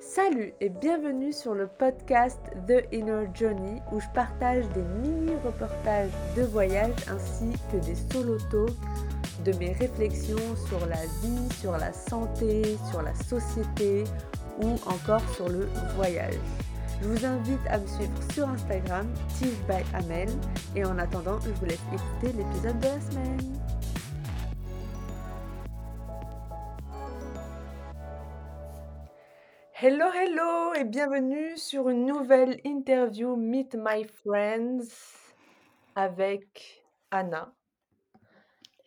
Salut et bienvenue sur le podcast The Inner Journey où je partage des mini-reportages de voyage ainsi que des solotos de mes réflexions sur la vie, sur la santé, sur la société ou encore sur le voyage. Je vous invite à me suivre sur Instagram, Tige by Amel, et en attendant, je vous laisse écouter l'épisode de la semaine. Hello, hello et bienvenue sur une nouvelle interview Meet My Friends avec Anna.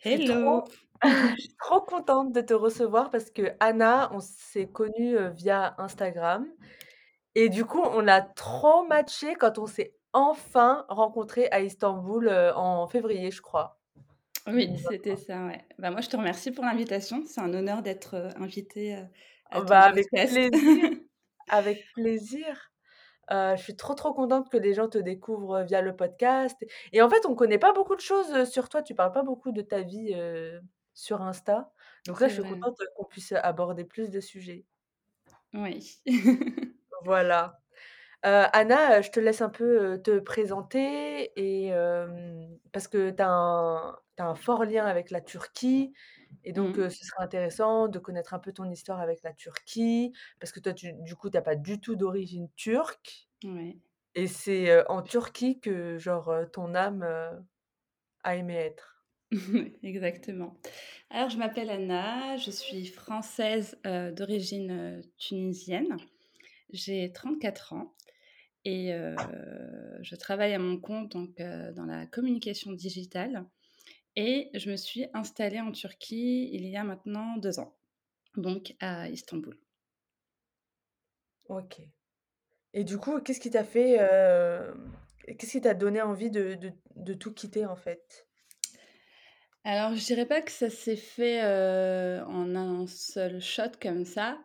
Hello. Je suis trop contente de te recevoir parce que Anna, on s'est connus euh, via Instagram et du coup, on a trop matché quand on s'est enfin rencontrés à Istanbul euh, en février, je crois. Oui, c'était ça, ouais. Bah, moi, je te remercie pour l'invitation. C'est un honneur d'être euh, invitée euh, à ton Bah, avec podcast. plaisir, avec plaisir. Euh, je suis trop, trop contente que des gens te découvrent via le podcast. Et en fait, on connaît pas beaucoup de choses sur toi. Tu parles pas beaucoup de ta vie euh, sur Insta. Donc là, je suis vrai. contente qu'on puisse aborder plus de sujets. Oui. Voilà. Anna, je te laisse un peu, te présenter et parce que tu as as un fort lien avec la Turquie et donc Mmh. ce serait intéressant de connaître un peu ton histoire avec la Turquie. Parce que toi, tu du coup, tu as pas du tout d'origine turque Ouais. et c'est, en Turquie que genre, ton âme, a aimé être. Exactement. Alors, je m'appelle Anna, je suis française d'origine tunisienne. J'ai 34 ans et je travaille à mon compte donc, dans la communication digitale. Et je me suis installée en Turquie il y a maintenant deux ans, donc à Istanbul. OK et du coup, qu'est-ce qui t'a fait, hem, qu'est-ce qui t'a donné envie de de de tout quitter, en fait? Alors, je dirais pas que ça s'est fait, heu, en un seul shot comme ça.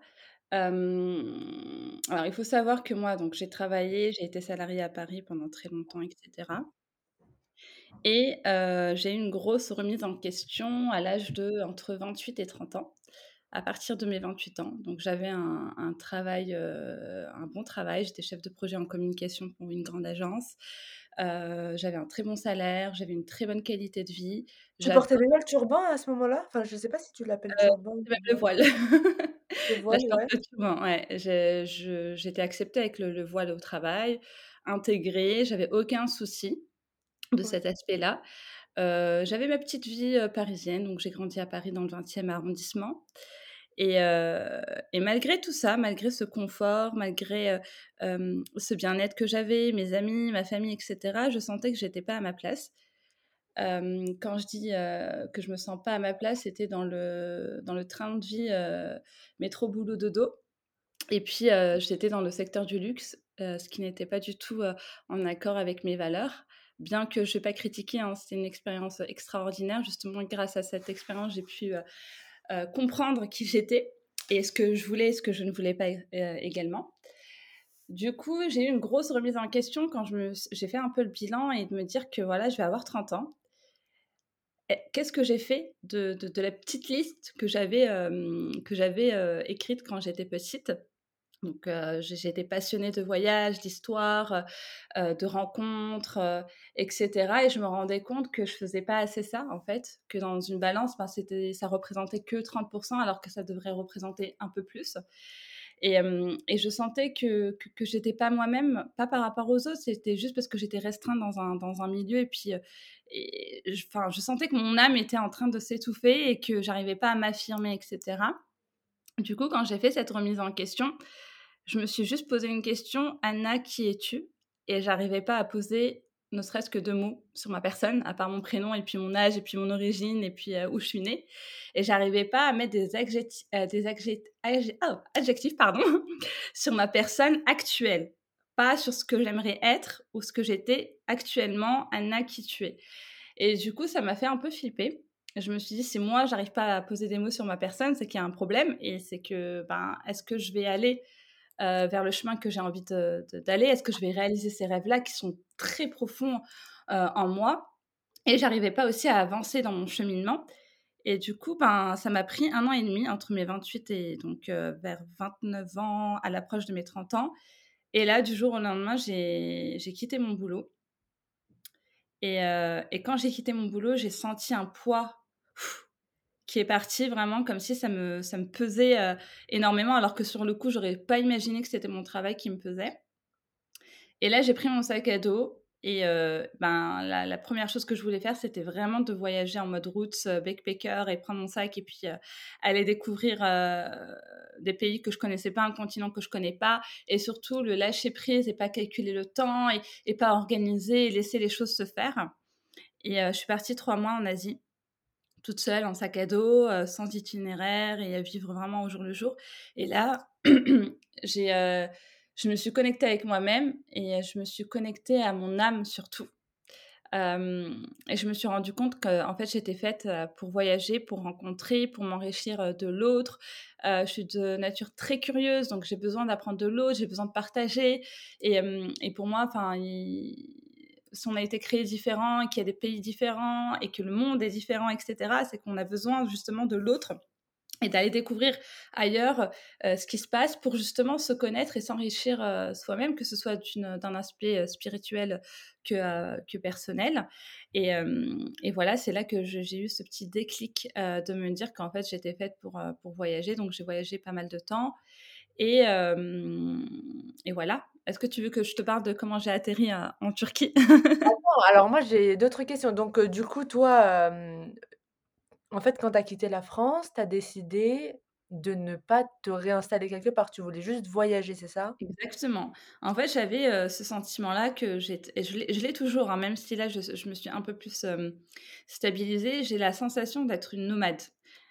Alors il faut savoir que moi, donc j'ai travaillé, j'ai été salariée à Paris pendant très longtemps et cetera et j'ai eu une grosse remise en question à l'âge de entre 28 et 30 ans, à partir de mes 28 ans. Donc j'avais un un travail, un bon travail, j'étais chef de projet en communication pour une grande agence. J'avais un très bon salaire, j'avais une très bonne qualité de vie. Tu portais déjà le turban à ce moment-là? Enfin, je sais pas si tu l'appelles turban même le voile. voile. Le Là, voile, je ouais. turban, j'étais acceptée avec le le voile au travail, intégrée, j'avais aucun souci de cet aspect-là. J'avais ma petite vie, parisienne, donc j'ai grandi à Paris dans le 20e arrondissement et et malgré tout ça, malgré ce confort, malgré, ce bien-être que j'avais, mes amis, ma famille et cetera, je sentais que j'étais pas à ma place. Quand je dis, que je me sens pas à ma place, c'était dans le dans le train de vie, métro boulot dodo et puis, j'étais dans le secteur du luxe, ce qui n'était pas du tout, en accord avec mes valeurs. Bien que je vais pas critiquer, hein, c'était une expérience extraordinaire. Justement, grâce à cette expérience, j'ai pu, heu heu, comprendre qui j'étais et ce que je voulais et ce que je ne voulais pas, également. Du coup, j'ai eu une grosse remise en question quand j'ai fait un peu le bilan et de me dire que, voilà, je vais avoir 30 ans qu'est-ce que j'ai fait de la petite liste que j'avais, écrite quand j'étais petite? Donc, j'étais passionnée de voyages, d'histoire, heu heu, de rencontres, heu et je me rendais compte que je faisais pas assez ça, en fait, que dans une balance, ben, c'était ça représentait que 30 alors que ça devrait représenter un peu plus et je sentais que que que j'étais pas moi-même, pas par rapport aux autres, c'était juste parce que j'étais restreinte dans un dans un milieu et puis, je je sentais que mon âme était en train de s'étouffer et que j'arrivais pas à m'affirmer et cetera. Du coup, quand j'ai fait cette remise en question, je me suis juste posé une question: «Anna, qui es-tu?» et j'arrivais pas à poser ne serait-ce que 2 mots sur ma personne, à part mon prénom et puis mon âge et puis mon origine et puis, heu, où je suis née et j'arrivais pas à mettre des adjecti heu, des oh, adjectifs, pardon, sur ma personne actuelle, pas sur ce que j'aimerais être ou ce que j'étais actuellement. Anna, qui tu es? Et du coup, ça m'a fait un peu flipper. Je me suis dit: «Si moi, j'arrive pas à poser des mots sur ma personne, c'est qu'il y a un problème et c'est que, ben, est-ce que je vais aller, vers le chemin que j'ai envie d'aller? Est-ce que je vais réaliser ces rêves-là qui sont très profonds, heu, en moi?» et j'arrivais pas aussi à avancer dans mon cheminement Et du coup, ben, ça m'a pris un an et demi entre mes 28 et donc vers 29 ans, à l'approche de mes 30 ans. Et là, du jour au lendemain, j'ai quitté mon boulot. Et, et quand j'ai quitté mon boulot, j'ai senti un poids qui est parti vraiment comme si ça me, ça me pesait énormément, alors que sur le coup, j'aurais pas imaginé que c'était mon travail qui me pesait. Et là, j'ai pris mon sac à dos et ben, la, première chose que je voulais faire, c'était vraiment de voyager en mode route, backpacker et prendre mon sac et puis aller découvrir des pays que je connaissais pas, un continent que je connais pas et surtout le lâcher prise et pas calculer le temps et, et pas organiser et laisser les choses se faire. Et je suis partie trois mois en Asie toute seule en sac à dos, sans itinéraire et à vivre vraiment au jour le jour. Et là, j'ai je me suis connectée avec moi-même et je me suis connectée à mon âme surtout. et je me suis rendu compte que en fait j'étais faite pour voyager, pour rencontrer, pour m'enrichir de l'autre. je suis de nature très curieuse, donc j'ai besoin d'apprendre de l'autre, j'ai besoin de partager. Et, et pour moi, enfin, si on a été créé différent, qu'il y a des pays différents et que le monde est différent, etc., c'est qu'on a besoin justement de l'autre et d'aller découvrir ailleurs euh, ce qui se passe pour justement se connaître et s'enrichir euh, soi-même, que ce soit d'un aspect euh, spirituel que, que personnel. Et, et voilà, c'est là que j'ai eu ce petit déclic de me dire qu'en fait j'étais faite pour, pour voyager. Donc j'ai voyagé pas mal de temps. Et, et voilà. Est-ce que tu veux que je te parle de comment j'ai atterri en Turquie? Alors moi j'ai d'autres questions. Donc du coup, toi, en fait, quand tu as quitté la France, tu as décidé de ne pas te réinstaller quelque part, tu voulais juste voyager, c'est ça? Exactement. En fait, j'avais, ce sentiment-là que et je l'ai toujours, hein, même si là je je me suis un peu plus, stabilisée, j'ai la sensation d'être une nomade.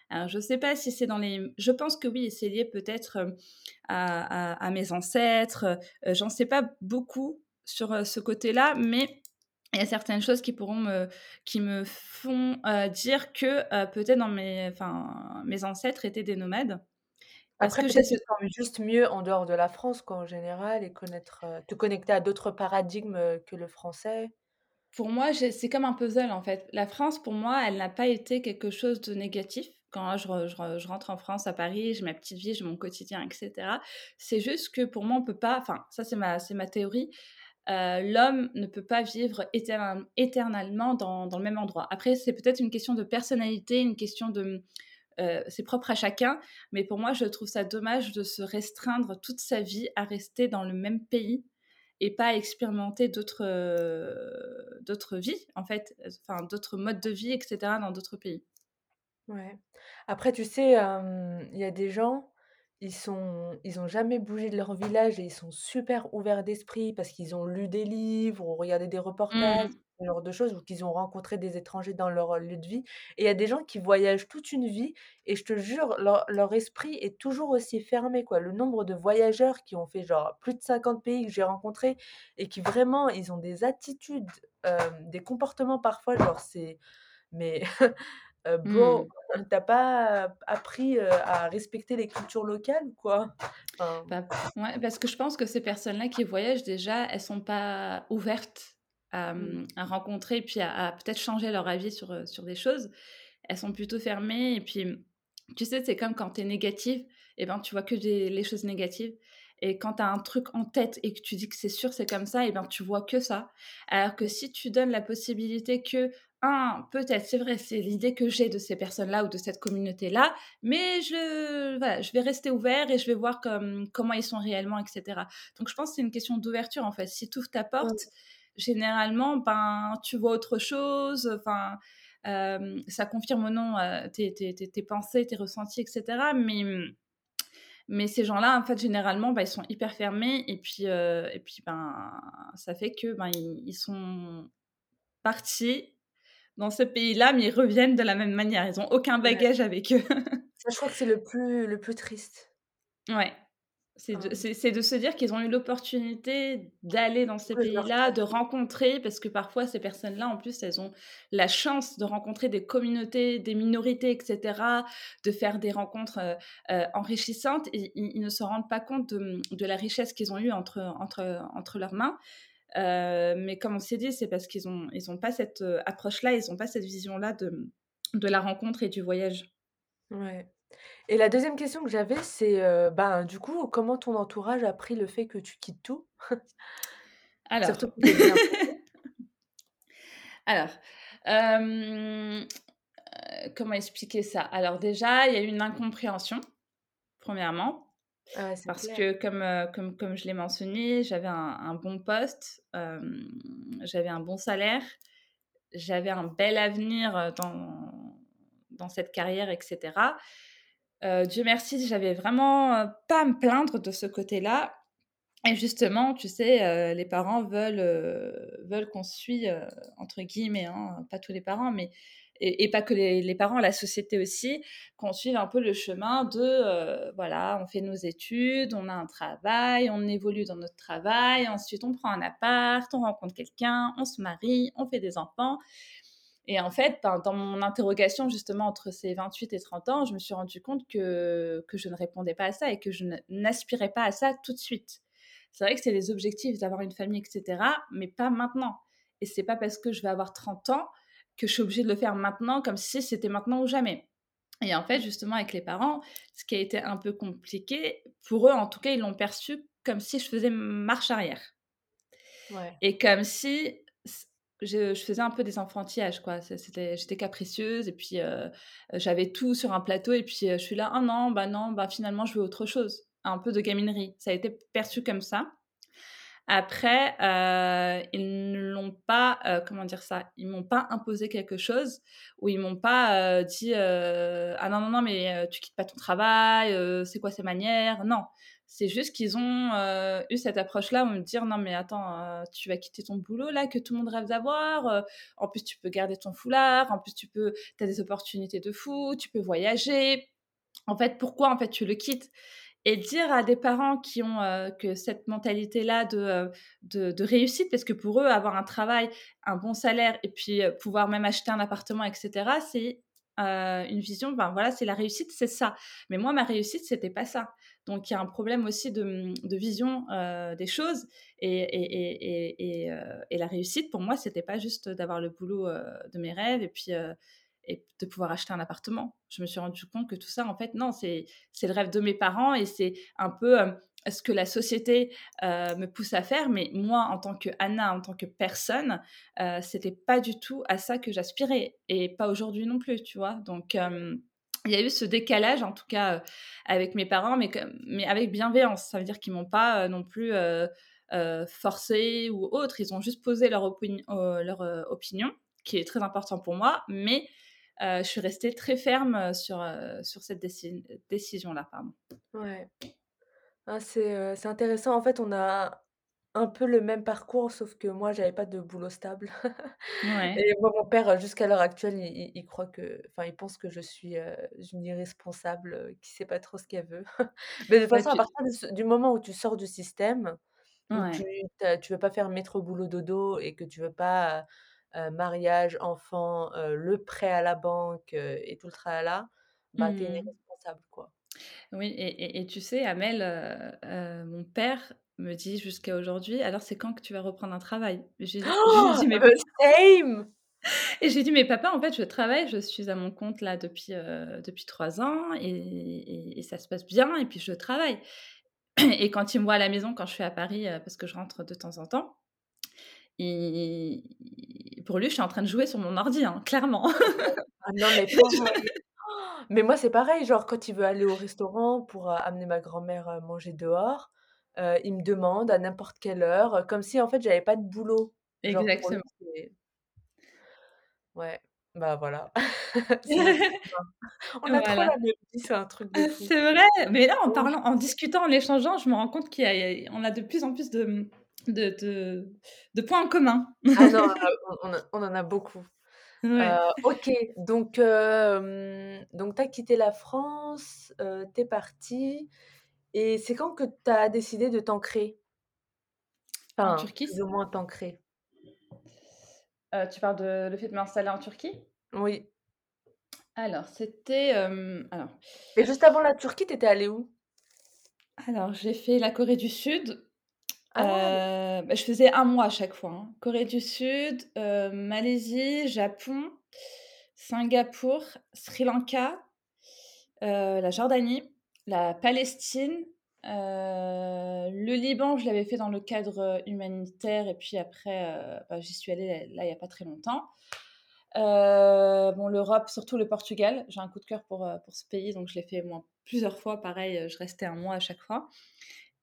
Alors je sais pas si c'est dans les je pense que oui, c'est lié peut-être, à à mes ancêtres, j'en sais pas beaucoup sur, ce côté-là, mais il y a certaines choses qui pourront me, qui me font dire que peut-être dans mes, enfin, mes ancêtres étaient des nomades. Après, que j'ai ce... juste mieux en dehors de la France qu'en général et connaître, te connecter à d'autres paradigmes que le français. Pour moi, c'est comme un puzzle en fait. La France, pour moi, elle n'a pas été quelque chose de négatif. Quand je, rentre en France, à Paris, j'ai ma petite vie, j'ai mon quotidien, etc. C'est juste que pour moi, on peut pas. Enfin, ça, c'est ma, ma théorie. Euh, l'homme ne peut pas vivre éternellement dans, le même endroit. Après, c'est peut-être une question de personnalité, une question de... Euh, c'est propre à chacun, mais pour moi, je trouve ça dommage de se restreindre toute sa vie à rester dans le même pays et pas expérimenter d'autres d'autres vies, en fait, enfin d'autres modes de vie, etc., dans d'autres pays. Ouais. Après, tu sais, il y a des gens ils sont ils ont jamais bougé de leur village et ils sont super ouverts d'esprit parce qu'ils ont lu des livres ou regardé des reportages, Mmh. ce genre de choses, ou qu'ils ont rencontré des étrangers dans leur, lieu de vie et il y a des gens qui voyagent toute une vie et je te jure, leur leur esprit est toujours aussi fermé, quoi. Le nombre de voyageurs qui ont fait genre plus de 50 pays que j'ai rencontrés et qui vraiment ils ont des attitudes, des comportements parfois genre c'est mais Heu, bro, Mmh. tu pas appris, à respecter les cultures locales quoi? Bah, ouais, parce que je pense que ces personnes-là qui voyagent déjà, elles sont pas ouvertes à, mmh, mmh, à rencontrer et puis à, peut-être changer leur avis sur, sur des choses. Elles sont plutôt fermées et puis, mmh, tu sais, c'est comme quand tu es négative et ben, tu vois que des les choses négatives et quand tu as un truc en tête et que tu dis que c'est sûr, c'est comme ça et ben, tu vois que ça. Alors que si tu donnes la possibilité que un, peut-être, c'est vrai, c'est l'idée que j'ai de ces personnes-là ou de cette communauté-là, mais je, voilà, je vais rester ouvert et je vais voir comme, comment ils sont réellement, etc. Donc, je pense que c'est une question d'ouverture, en fait. Si tu ouvres ta porte, généralement, ben, tu vois autre chose, enfin, euh, ça confirme ou non euh, tes, tes, tes, pensées, tes ressentis, etc. Mais, mais ces gens-là, en fait, généralement, ben, ils sont hyper fermés et puis, euh, et puis ben, ça fait que ben, ils, ils sont partis dans ce pays-là, mais ils reviennent de la même manière. Ils ont aucun bagage avec eux. Ça, je crois que c'est le plus le plus triste. Ouais. C'est de, se dire qu'ils ont eu l'opportunité d'aller dans ces pays-là, de rencontrer, parce que parfois ces personnes-là, en plus, elles ont la chance de rencontrer des communautés, des minorités, etc., de faire des rencontres euh, euh, enrichissantes, et ils, ne se rendent pas compte de, de la richesse qu'ils ont eue entre, entre, entre leurs mains. Euh, mais comme on s'est dit, c'est parce qu'ils n'ont ils ont pas cette approche-là, ils n'ont pas cette vision-là de, de la rencontre et du voyage. Ouais. Et la 2e question que j'avais, c'est, ben, du coup, comment ton entourage a pris le fait que tu quittes tout? Alors alors, comment expliquer ça? Alors déjà, il y a eu une incompréhension, premièrement, Ah, parce clair. que comme, heu, comme comme je l'ai mentionné, j'avais un un bon poste, j'avais un bon salaire, j'avais un bel avenir, dans dans cette carrière et cetera. Heu, Dieu merci, j'avais vraiment, pas à me plaindre de ce côté-là et justement, tu sais, les parents veulent, veulent qu'on suit, entre guillemets, hein, pas tous les parents, mais et pas que les parents, la société aussi, qu'on suive un peu le chemin de, heu, voilà, on fait nos études, on a un travail, on évolue dans notre travail, ensuite on prend un appart, on rencontre quelqu'un, on se marie, on fait des enfants et en fait, ben, dans mon interrogation justement entre ces 28 et 30 ans, je me suis rendu compte que que je ne répondais pas à ça et que je n'aspirais pas à ça tout de suite. C'est vrai que c'est les objectifs d'avoir une famille et cetera, mais pas maintenant et c'est pas parce que je vais avoir 30 ans que je suis obligée de le faire maintenant comme si c'était maintenant ou jamais et en fait, justement avec les parents, ce qui a été un peu compliqué, pour eux en tout cas, ils l'ont perçu comme si je faisais marche arrière Ouais. et comme si je je faisais un peu des enfantillages quoi. C'était j'étais capricieuse et puis, heu, j'avais tout sur un plateau et puis, heu, je suis là: «Ah non, bah non, bah finalement je veux autre chose». Un peu de gaminerie. Ça a été perçu comme ça. Après, heu, ils ne l'ont pas, heu, comment dire ça? Ils m'ont pas imposé quelque chose ou ils m'ont pas, heu, dit, heu: «Ah non, non, non, mais heu, tu quittes pas ton travail, heu, c'est quoi ces manières?» non. C'est juste qu'ils ont, eu cette approche-là, où me dire: «Non mais attends, tu vas quitter ton boulot là, que tout le monde rêve d'avoir, en plus tu peux garder ton foulard, en plus tu peux tu as des opportunités de fou, tu peux voyager. En fait, pourquoi en fait tu le quittes?» Et dire à des parents qui ont, heu, que cette mentalité-là de, heu, de de réussite, parce que pour eux, avoir un travail, un bon salaire et puis, heu, pouvoir même acheter un appartement et cetera, c'est, une vision, ben voilà, c'est la réussite, c'est ça. Mais moi, ma réussite, c'était pas ça. Donc il y a un problème aussi de, de vision, des choses et et et et la réussite pour moi, c'était pas juste d'avoir le boulot, de mes rêves et puis, et de pouvoir acheter un appartement. Je me suis rendu compte que tout ça, en fait, non, c'est le rêve de mes parents et c'est un peu, hem, ce que la société, heu, me pousse à faire. Mais moi, en tant qu'Anna, en tant que personne, heu, c'était pas du tout à ça que j'aspirais et pas aujourd'hui non plus, tu vois? Donc hem, il y a eu ce décalage, en tout cas, avec mes parents, mais mais avec bienveillance. Ça veut dire qu'ils m'ont pas, non plus, forcée ou autre. Ils ont juste posé leur opini leur, opinion, qui est très important pour moi, mais je suis restée très ferme, heu, sur, heu, sur cette déci décision-là. Ouais. Ah, c'est, intéressant. En fait, on a un peu le même parcours, sauf que moi, j'avais pas de boulot stable Ouais. et moi, mon père, jusqu'à l'heure actuelle, il croit que enfin, il pense que je suis, une irresponsable, heu, qui sait pas trop ce qu'elle veut. Mais de toute Bah, façon, à partir du moment où tu sors du système, où tu ouais. tu tu veux pas faire métro boulot dodo et que tu veux pas, mariage, enfant, heu, le prêt à la banque, heu et tout le tralala, bah, Mmh irresponsable, quoi. Oui et et et tu sais, Amel, mon père me dit jusqu'à aujourd'hui: «Alors c'est quand que tu vas reprendre un travail?» lui dis: «Mais» The same! et j'ai dit: «Mais papa, en fait, je travaille, je suis à mon compte là depuis, depuis 3 ans et et et ça se passe bien et puis je travaille» et quand il me voit à la maison, quand je suis à Paris, parce que je rentre de temps en temps, il pour lui, je suis en train de jouer sur mon ordi, hein, clairement. Ah non, mais. Mais moi, c'est pareil, genre quand il veut aller au restaurant pour, heu, amener ma grand-mère, heu, manger dehors, heu, il me demande à n'importe quelle heure, heu, comme si en fait j'avais pas de boulot. Genre pour lui, Exactement. ouais, bah, voilà. On a trop Voilà. la même vie, c'est un truc de fou. c'est vrai, mais là, en parlant en discutant, en échangeant, je me rends compte y a de plus en plus de, de de de points en commun. Ah non, heu, on on a on en a beaucoup. Ouais. OK, donc hem, donc tu as quitté la France, heu, tu es partie et c'est quand que tu as décidé de t'ancrer? En Enfin, Turquie, plus c ou moins t'ancrer? heu, tu parles de le fait de m'installer en Turquie? Oui. Alors c'était, hem, alors Et juste avant la Turquie, tu étais allée où? alors j'ai fait la Corée du Sud, Ah! bah, je faisais un mois à chaque fois, hein. Corée du Sud, heu, Malaisie, Japon, Singapour, Sri Lanka, la Jordanie, la Palestine, le Liban, je l'avais fait dans le cadre humanitaire et puis après, bah, j'y suis allée là, il n'y a pas très longtemps. bon, l'Europe, surtout le Portugal, j'ai un coup de cœur pour, pour ce pays, donc je l'ai fait plusieurs fois. Pareil, je restais un mois à chaque fois.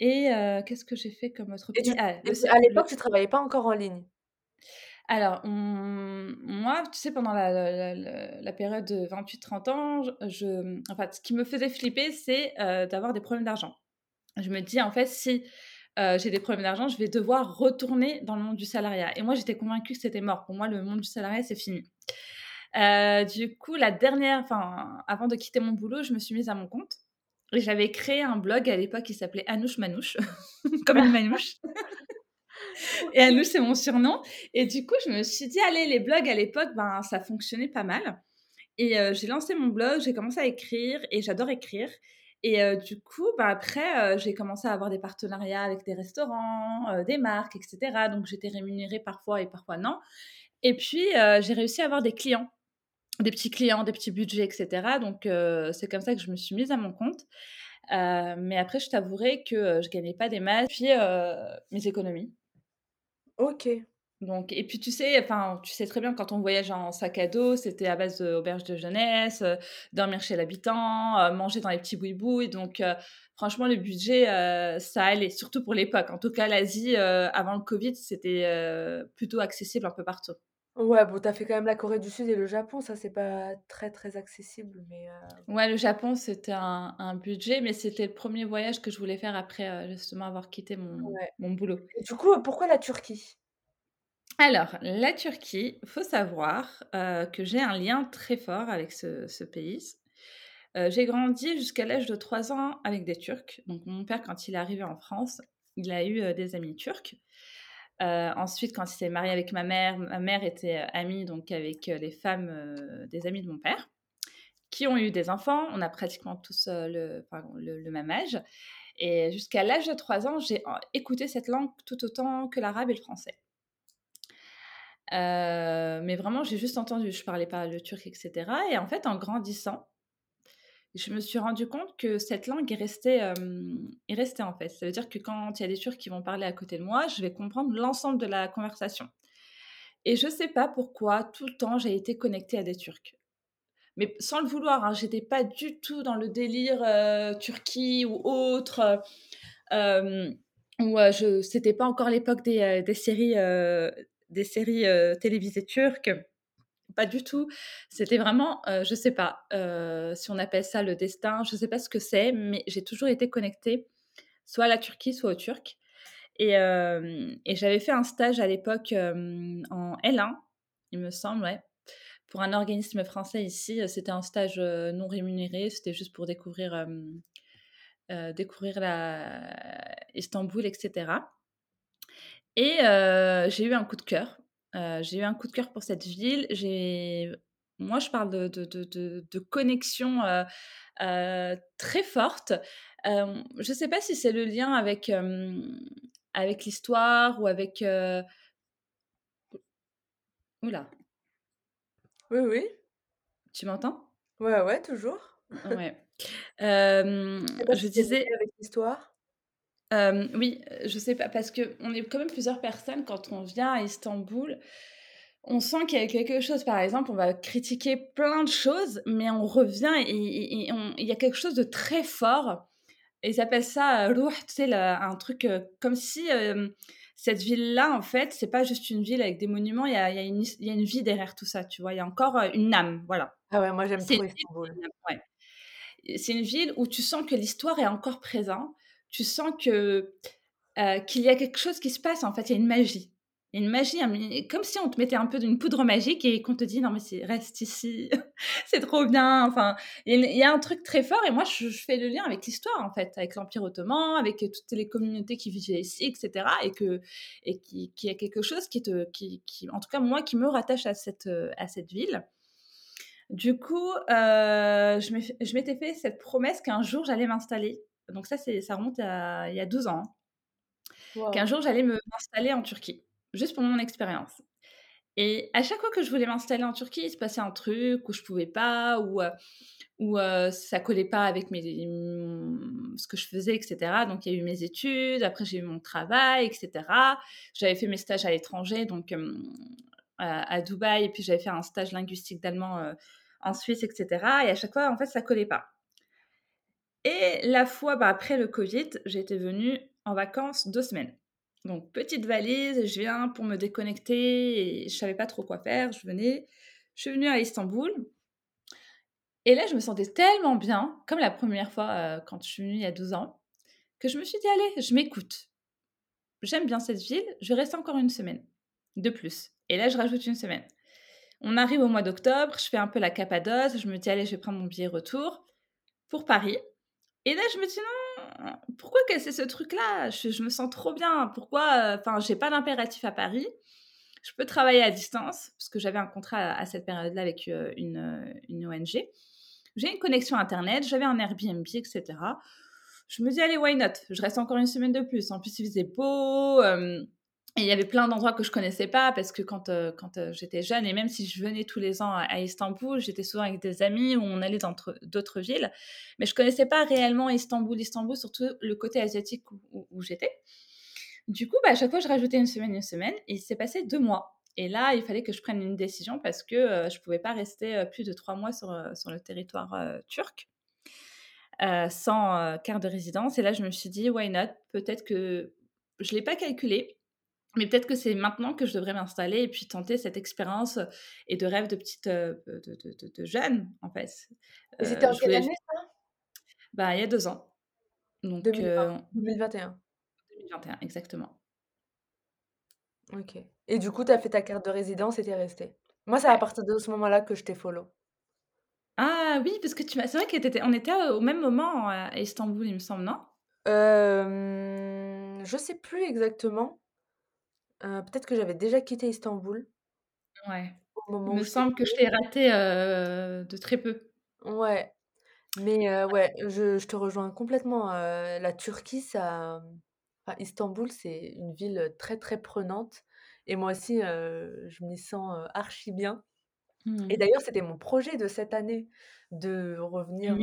Et qu'est-ce que j'ai fait comme autre pays? Ah, À l'époque, tu ne travaillais pas encore en ligne? Alors, moi, tu sais, pendant la, période de 28-30 ans, je, enfin, ce qui me faisait flipper, c'est d'avoir des problèmes d'argent. Je me dis, en fait, si j'ai des problèmes d'argent, je vais devoir retourner dans le monde du salariat. Et moi, j'étais convaincue que c'était mort. Pour moi, le monde du salariat, c'est fini. du coup, la dernière, enfin, avant de quitter mon boulot, je me suis mise à mon compte. Et j'avais créé un blog à l'époque qui s'appelait Anouche Manouche, comme une manouche. et Anouche, c'est mon surnom. Et du coup, je me suis dit, allez, les blogs à l'époque, ben, ça fonctionnait pas mal. Et j'ai lancé mon blog, j'ai commencé à écrire et j'adore écrire. Et du coup, ben, après, j'ai commencé à avoir des partenariats avec des restaurants, des marques, etc. Donc, j'étais rémunérée parfois et parfois non. Et puis, j'ai réussi à avoir des clients, des petits clients, des petits budgets, etc. Donc, c'est comme ça que je me suis mise à mon compte. mais après, je t'avouerai que je gagnais pas des masses. Puis, mes économies. OK. Donc et puis tu sais, enfin, tu sais très bien quand on voyage en sac à dos, c'était à base d'auberge de jeunesse, dormir chez l'habitant, manger dans les petits boui donc franchement le budget, ça allait, surtout pour l'époque. En tout cas, l'Asie, avant le covid, c'était, plutôt accessible un peu partout. Ouais, bon, tu as fait quand même la Corée du Sud et le Japon, ça, c'est pas très, très accessible, mais Ouais, le Japon, c'était un budget, mais c'était le premier voyage que je voulais faire après, justement avoir quitté mon mon boulot. Et du coup, pourquoi la Turquie? Alors, la Turquie, il faut savoir, que j'ai un lien très fort avec ce pays. j'ai grandi jusqu'à l'âge de 3 ans avec des Turcs. Donc mon père, quand il est arrivé en France, il a eu, des amis turcs. Ensuite, quand il s'est marié avec ma mère, ma mère était, amie donc avec, les femmes, des amis de mon père, qui ont eu des enfants. On a pratiquement tous, le même âge et jusqu'à l'âge de 3 ans, j'ai écouté cette langue tout autant que l'arabe et le français. Euh, mais vraiment, j'ai juste entendu, je parlais pas le turc, etc. Et en fait, en grandissant, je me suis rendu compte que cette langue est restée, est restée en fait. Ça veut dire que quand il y a des Turcs qui vont parler à côté de moi, je vais comprendre l'ensemble de la conversation. Et je sais pas pourquoi, tout le temps, j'ai été connectée à des Turcs. Mais sans le vouloir, hein, j'étais pas du tout dans le délire Turquie ou autre. Euh, où je, c'était pas encore l'époque des séries des séries télévisées turques. Pas du tout. C'était vraiment, je sais pas si on appelle ça le destin, je sais pas ce que c'est, mais j'ai toujours été connectée soit à la Turquie, soit au Turc. Et, et j'avais fait un stage à l'époque en L1, il me semble, ouais, pour un organisme français ici. C'était un stage non rémunéré, c'était juste pour découvrir, découvrir la Istanbul, etc. Et j'ai eu un coup de cœur. J'ai eu un coup de cœur pour cette ville. J'ai moi, je parle de de de de connexion, très forte. je ne sais pas si c'est le lien avec, avec l'histoire ou avec, heu Oui, oui. Tu m'entends? Ouais, ouais, toujours. Ouais. je disais avec l'histoire? Oui, je sais pas, parce qu'on est quand même plusieurs personnes quand on vient à Istanbul. On sent qu'il y a quelque chose, par exemple, on va critiquer plein de choses, mais on revient et, il y a quelque chose de très fort. Et ils appellent ça euh, tu sais, un truc euh, comme si cette ville-là, en fait, c'est pas juste une ville avec des monuments, il y a, y, a y a, une vie derrière tout ça, tu vois. Il y a encore une âme, voilà. Ah ouais, moi j'aime trop Istanbul. C'est une ville où tu sens que l'histoire est encore présente tu sens que euh, qu'il y a quelque chose qui se passe. En fait, il y a une magie. Il y a une magie, comme si on te mettait un peu d'une poudre magique et qu'on te dit non mais reste ici, c'est trop bien. Enfin, il y, a un truc très fort et moi je, fais le lien avec l'histoire en fait, avec l'Empire ottoman, avec toutes les communautés qui vivaient ici, etc. Et que et qui, a quelque chose qui te, qui, qui, en tout cas moi qui me rattache à cette à cette ville. Du coup, euh, je m'étais fait cette promesse qu'un jour j'allais m'installer donc ça, ça remonte à il y a 12 ans, hein. qu'un jour j'allais m'installer en Turquie, juste pour mon expérience. Et à chaque fois que je voulais m'installer en Turquie, il se passait un truc où je pouvais pas, ou euh, où euh, ça collait pas avec mes, ce que je faisais, etc. Donc il y a eu mes études, après j'ai eu mon travail, etc. J'avais fait mes stages à l'étranger, donc à, à, Dubaï, et puis j'avais fait un stage linguistique d'allemand en Suisse, etc. Et à chaque fois, en fait, ça collait pas. Et la fois bah, après le Covid, j'étais venue en vacances deux semaines. Donc, petite valise, je viens pour me déconnecter et je savais pas trop quoi faire. Je venais, je suis venue à Istanbul. Et là, je me sentais tellement bien, comme la première fois euh, quand je suis venue il y a 12 ans, que je me suis dit, allez, je m'écoute. J'aime bien cette ville, je vais rester encore une semaine de plus. Et là, je rajoute une semaine. On arrive au mois d'octobre, je fais un peu la Cappadoce, je me dis, allez, je vais prendre mon billet retour pour Paris. Et là, je me dis, non, pourquoi casser ce truc-là? Je, me sens trop bien. Pourquoi Enfin, j'ai pas d'impératif à Paris. Je peux travailler à distance, parce que j'avais un contrat à, cette période-là avec euh, une, euh, une ONG. J'ai une connexion Internet, j'avais un Airbnb, etc. Je me dis, allez, why not? Je reste encore une semaine de plus. En plus, il faisait beau. Euh, il y avait plein d'endroits que je connaissais pas parce que quand, euh, quand euh, j'étais jeune, et même si je venais tous les ans à, Istanbul, j'étais souvent avec des amis où on allait dans d'autres villes. Mais je connaissais pas réellement Istanbul, Istanbul, surtout le côté asiatique où, j'étais. Du coup, bah, à chaque fois, je rajoutais une semaine, une semaine. Et il s'est passé deux mois. Et là, il fallait que je prenne une décision parce que euh, je pouvais pas rester plus de trois mois sur, sur le territoire turc. sans carte de résidence. Et là, je me suis dit, why not? Peut-être que je ne l'ai pas calculé, mais peut-être que c'est maintenant que je devrais m'installer et puis tenter cette expérience et de rêve de petite de, de, de, jeune, en fait. Et c'était en quelle année, ça? Bah, Il y a deux ans. Donc, 2021. 2021, exactement. Ok. Et du coup, tu as fait ta carte de résidence et tu es resté. Moi, c'est à partir de ce moment-là que je t'ai follow. Ah oui, parce que tu m'as... C'est vrai qu'on était au même moment à Istanbul, il me semble, non? Euh, Je sais plus exactement peut-être que j'avais déjà quitté Istanbul. Ouais. Il me semble que je t'ai raté, de très peu. Ouais. Mais ouais, je te rejoins complètement, la Turquie, ça enfin Istanbul, c'est une ville, très, très prenante et moi aussi, je m'y sens, archi bien mmh et d'ailleurs, c'était mon projet de cette année de revenir,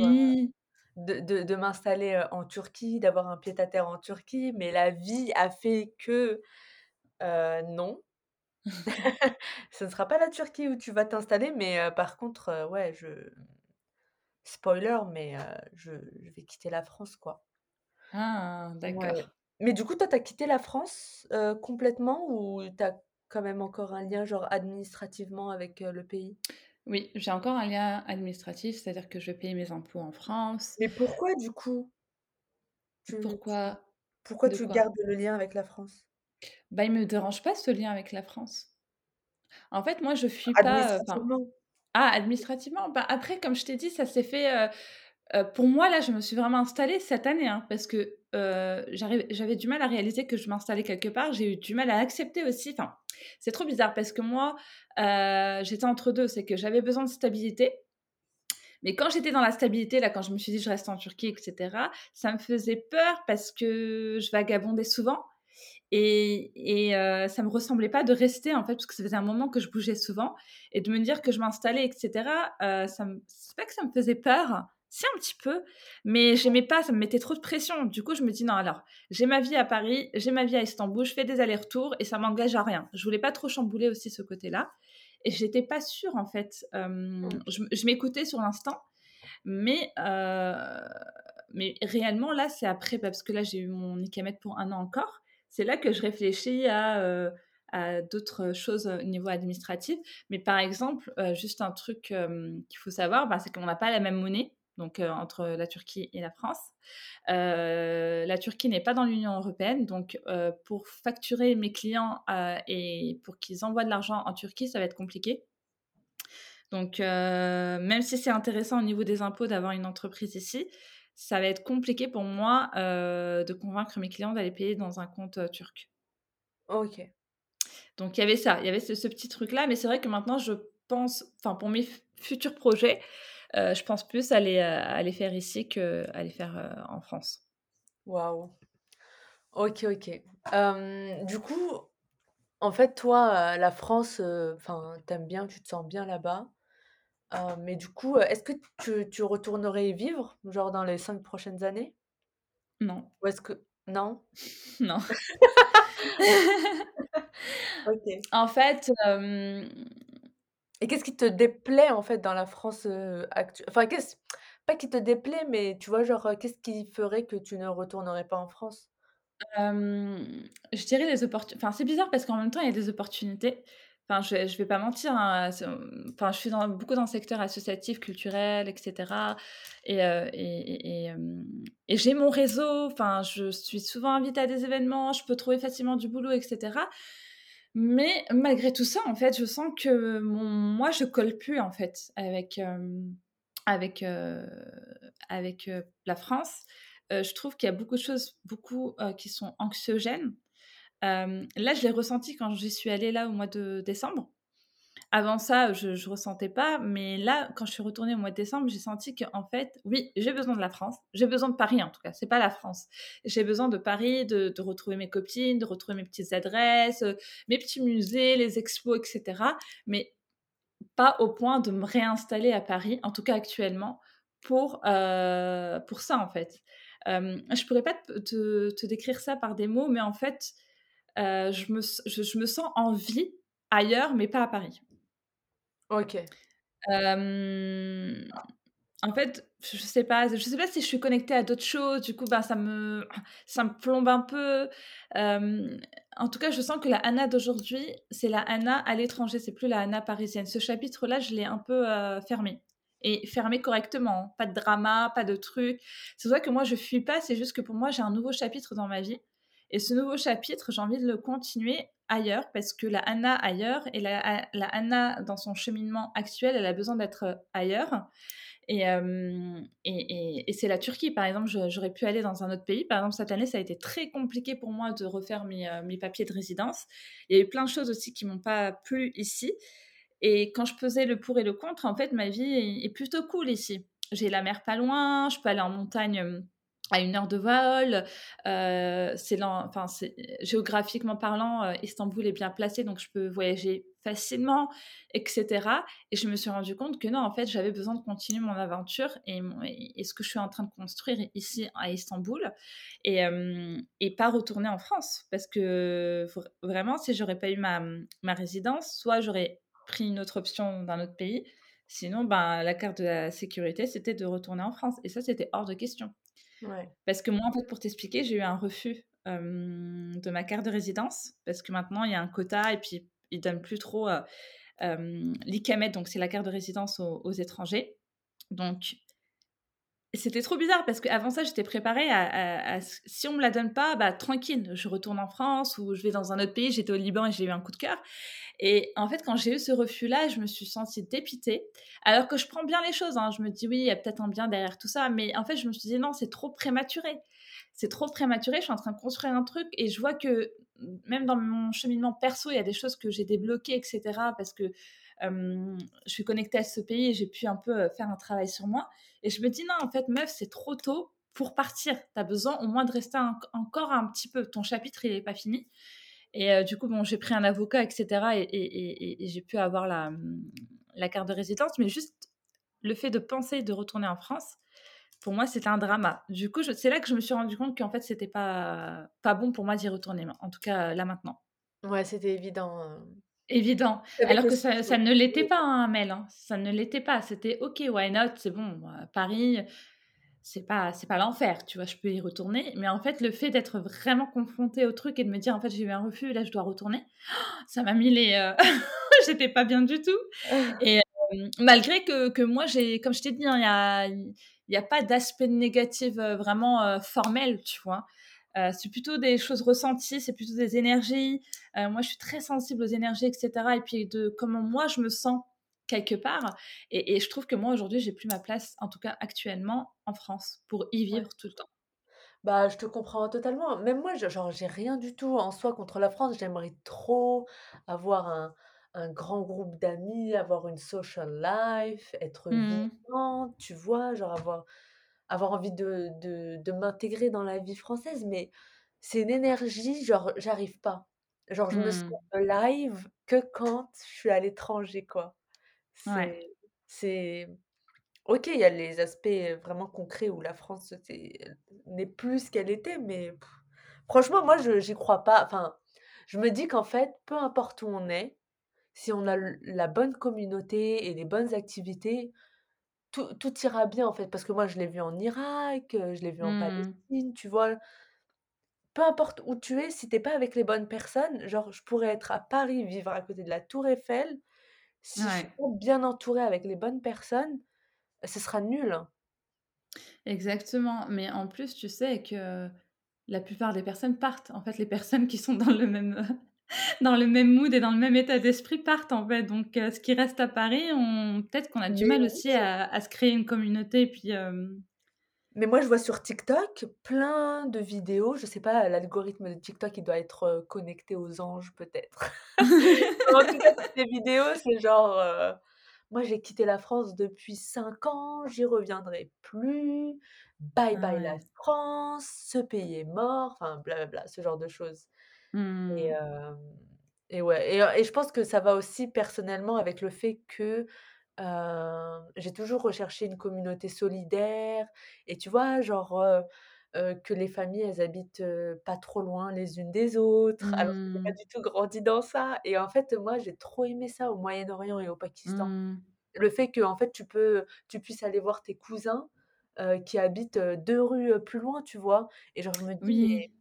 de de de m'installer, en Turquie, d'avoir un pied-à-terre en Turquie, mais la vie a fait que euh, non. Ce ne sera pas la Turquie où tu vas t'installer, mais par contre, ouais, je spoiler, mais je vais quitter la France, quoi. Ah, d'accord. Mais du coup, toi, tu as quitté la France, complètement ou tu as quand même encore un lien, genre, administrativement avec, le pays? Oui, j'ai encore un lien administratif, c'est-à-dire que je paye mes impôts en France. Mais pourquoi, du coup? Pourquoi? pourquoi tu gardes le lien avec la France? Bah, il me dérange pas ce lien avec la France. En fait, moi, je fuis pas, Administrativement? ah, administrativement? Bah, après, comme je t'ai dit, ça s'est fait, pour moi, là, je me suis vraiment installée cette année, hein, parce que, j'avais du mal à réaliser que je m'installais quelque part. J'ai eu du mal à accepter aussi enfin, c'est trop bizarre parce que moi, j'étais entre deux. C'est que j'avais besoin de stabilité, mais quand j'étais dans la stabilité, là, quand je me suis dit: «Je reste en Turquie» etc., ça me faisait peur parce que je vagabondais souvent et, et euh, ça me ressemblait pas de rester, en fait, parce que ça faisait un moment que je bougeais souvent. Et de me dire que je m'installais, etc., euh, c'est pas que ça me faisait peur, si un petit peu, mais j'aimais pas, ça me mettait trop de pression. Du coup, je me dis non, alors, j'ai ma vie à Paris, j'ai ma vie à Istanbul, je fais des allers-retours et ça m'engage à rien. Je voulais pas trop chambouler aussi ce côté-là. Et j'étais pas sûre, en fait. Euh, je, m'écoutais sur l'instant, mais, euh, réellement, là, c'est après, parce que là, j'ai eu mon Ikamet pour un an encore c'est là que je réfléchis à, euh, à d'autres choses au niveau administratif. Mais par exemple, euh, juste un truc qu'il faut savoir, bah, c'est qu'on n'a pas la même monnaie. Donc entre la Turquie et la France. la Turquie n'est pas dans l'Union européenne, donc pour facturer mes clients et pour qu'ils envoient de l'argent en Turquie, ça va être compliqué. Donc même si c'est intéressant au niveau des impôts d'avoir une entreprise ici, ça va être compliqué pour moi de convaincre mes clients d'aller payer dans un compte turc. Ok. Donc il y avait ça, il y avait ce, petit truc-là, mais c'est vrai que maintenant je pense, enfin pour mes futurs projets, je pense plus à les, à les faire ici qu'à les faire en France. Waouh. Ok, ok. du coup, en fait, toi, la France, enfin, tu aimes bien, tu te sens bien là-bas. Heu, mais du coup, est-ce que tu tu retournerais y vivre, genre dans les 5 prochaines années? Non. Ou est-ce que non? Non. OK. En fait, hem Et qu'est-ce qui te déplaît, en fait, dans la France, heu, actu enfin, qu'est-ce pas qui te déplaît, mais tu vois, genre, heu, qu'est-ce qui ferait que tu ne retournerais pas en France? Hem, je dirais les opportu enfin, c'est bizarre parce qu'en même temps, il y a des opportunités. Enfin, je je vais pas mentir, hein, enfin, je suis dans beaucoup dans le secteur associatif, culturel et cetera et heu et j'ai mon réseau, enfin, je suis souvent invitée à des événements, je peux trouver facilement du boulot et cetera. Mais malgré tout ça, en fait, je sens que moi, je colle plus, en fait, avec, hem, avec, la France. Je trouve qu'il y a beaucoup de choses, beaucoup, qui sont anxiogènes. Là, je l'ai ressenti quand j'y suis allée là au mois de décembre. Avant ça, je je ressentais pas, mais là, quand je suis retournée au mois de décembre, j'ai senti qu'en fait, oui, j'ai besoin de la France. J'ai besoin de Paris en tout cas, c'est pas la France. J'ai besoin de Paris, de retrouver mes copines, de retrouver mes petites adresses, heu, mes petits musées, les expos et cetera. Mais pas au point de me réinstaller à Paris, en tout cas actuellement, pour, heu, pour ça en fait. Hem, je pourrais pas te te décrire ça par des mots, mais en fait, heu, je me je je me sens en vie ailleurs, mais pas à Paris. OK. En fait, je sais pas je sais pas si je suis connectée à d'autres choses, du coup, bah, ça me ça me plombe un peu. En tout cas, je sens que la Anna d'aujourd'hui, c'est la Anna à l'étranger, c'est plus la Anna parisienne. Ce chapitre-là, je l'ai un peu, heu, fermé et fermé correctement, hein. Pas de drama, pas de trucs. C'est vrai que moi, je fuis pas, c'est juste que pour moi, j'ai un nouveau chapitre dans ma vie et ce nouveau chapitre, j'ai envie de le continuer ailleurs parce que la Anna ailleurs et la la Anna dans son cheminement actuel, elle a besoin d'être, ailleurs et hem et c'est la Turquie, par exemple, j'aurais pu aller dans un autre pays. Par exemple, cette année, ça a été très compliqué pour moi de refaire mes, mes papiers de résidence. Il y a eu plein de choses aussi qui m'ont pas plu ici et quand je pesais le pour et le contre, en fait, ma vie est plutôt cool ici. J'ai la mer pas loin, je peux aller en montagne, à une heure de vol, l'en enfin, géographiquement parlant, heu, Istanbul est bien placé, donc je peux voyager facilement et cetera. Et je me suis rendu compte que non, en fait, j'avais besoin de continuer mon aventure et ce que je suis en train de construire ici à Istanbul et et pas retourner en France. Parce que vr vraiment, si j'aurais pas eu ma, ma résidence, soit j'aurais pris une autre option d'un autre pays, sinon, ben, la carte de la sécurité, c'était de retourner en France et ça, c'était hors de question. Ouais. Parce que moi, en fait, pour t'expliquer, j'ai eu un refus, de ma carte de résidence parce que maintenant, il y a un quota et puis ils donnent plus trop, heu, hem, l'ICAMET, donc c'est la carte de résidence aux aux étrangers. Donc c'était trop bizarre parce qu'avant ça, j'étais préparée à si on me la donne pas, bah, tranquille, je retourne en France ou je vais dans un autre pays. J'étais au Liban et j'ai eu un coup de cœur et en fait, quand j'ai eu ce refus-là, je me suis sentie dépitée, alors que je prends bien les choses, hein. Je me dis: «Oui, il y a peut-être un bien derrière tout ça», mais en fait, je me suis dit: «Non, c'est trop prématuré. C'est trop prématuré, je suis en train de construire un truc» et je vois que, même dans mon cheminement perso, il y a des choses que j'ai débloquées et cetera parce que, je suis connectée à ce pays et j'ai pu un peu, heu, faire un travail sur moi et je me dis: «Non, en fait, meuf, c'est trop tôt pour partir. Tu as besoin au moins de rester enc encore un petit peu. Ton chapitre, il est pas fini» et heu, du coup, bon, j'ai pris un avocat et cetera et j'ai pu avoir la, la carte de résidence, mais juste le fait de penser de retourner en France, pour moi, c'était un drama. Du coup, c'est là que je me suis rendu compte qu'en fait, c'était pas pas bon pour moi d'y retourner, en tout cas, là, maintenant. Ouais, c'était évident, heu, Évident, alors que ça ça ne l'était pas, hein, Amel, hein, ça ne l'était pas. C'était OK, why not? C'est bon, bah, Paris, c'est pas c'est pas l'enfer, tu vois? Je peux y retourner, mais en fait, le fait d'être vraiment confrontée au truc et de me dire: «En fait, j'ai eu un refus là, je dois retourner», ça m'a mis les, heu j'étais pas bien du tout et hem, malgré que que moi, j'ai comme je t'ai dit, hein, il y a il y a pas d'aspect négatif, heu, vraiment, formel, tu vois? Heu, c'est plutôt des choses ressenties, c'est plutôt des énergies. Heu, moi, je suis très sensible aux énergies et cetera et puis de comment moi je me sens quelque part et et je trouve que moi, aujourd'hui, j'ai plus ma place, en tout cas actuellement, en France pour y Ouais. vivre tout le temps. Bah, je te comprends totalement. Même moi, je genre, j'ai rien du tout en soi contre la France. J'aimerais trop avoir un un grand groupe d'amis, avoir une social life, être Mmh. vivante, tu vois? Genre avoir avoir envie de de de m'intégrer dans la vie française, mais c'est une énergie, genre, j'arrive pas. Genre, je me sens Mmh. live que quand je suis à l'étranger, quoi. Ouais. C'est c'est OK, il y a les aspects, vraiment concrets où la France, n'est plus ce qu'elle était, mais franchement, moi, je j'y crois pas. Enfin, je me dis qu'en fait, peu importe où on est, si on a la bonne communauté et les bonnes activités, tout tout ira bien, en fait. Parce que moi, je l'ai vu en Irak, je l'ai vu en Mmh. Palestine, tu vois? Peu importe où tu es, si tu es pas avec les bonnes personnes, genre, je pourrais être à Paris, vivre à côté de la tour Eiffel, si je suis Ouais. pas bien entourée avec les bonnes personnes, ce sera nul. Exactement, mais en plus, tu sais que la plupart des personnes partent. En fait, les personnes qui sont dans le même, dans le même mood et dans le même état d'esprit partent, en fait. Donc heu, ce qui reste à Paris, on peut-être qu'on a du mal aussi à à se créer une communauté et puis, hem Mais moi, je vois sur TikTok plein de vidéos, je sais pas, l'algorithme de TikTok, il doit être, heu, connecté aux anges peut-être. En tout cas, les vidéos, c'est genre, «Moi, j'ai quitté la France depuis 5 ans, j'y reviendrai plus. Bye Ah bye la. France, ce pays est mort», enfin blablabla, ce genre de choses et Mmh. et ouais et et je pense que ça va aussi personnellement avec le fait que, j'ai toujours recherché une communauté solidaire et tu vois, genre, que les familles, elles habitent, pas trop loin les unes des autres, alors que j'ai pas Mmh. du tout grandi dans ça et en fait, moi, j'ai trop aimé ça au Moyen-Orient et au Pakistan. Mmh. Le fait qu'en fait, tu peux tu puisses aller voir tes cousins, qui habitent, heu, 2 rues, plus loin, tu vois? Et genre, je me dis: «Mais Oui.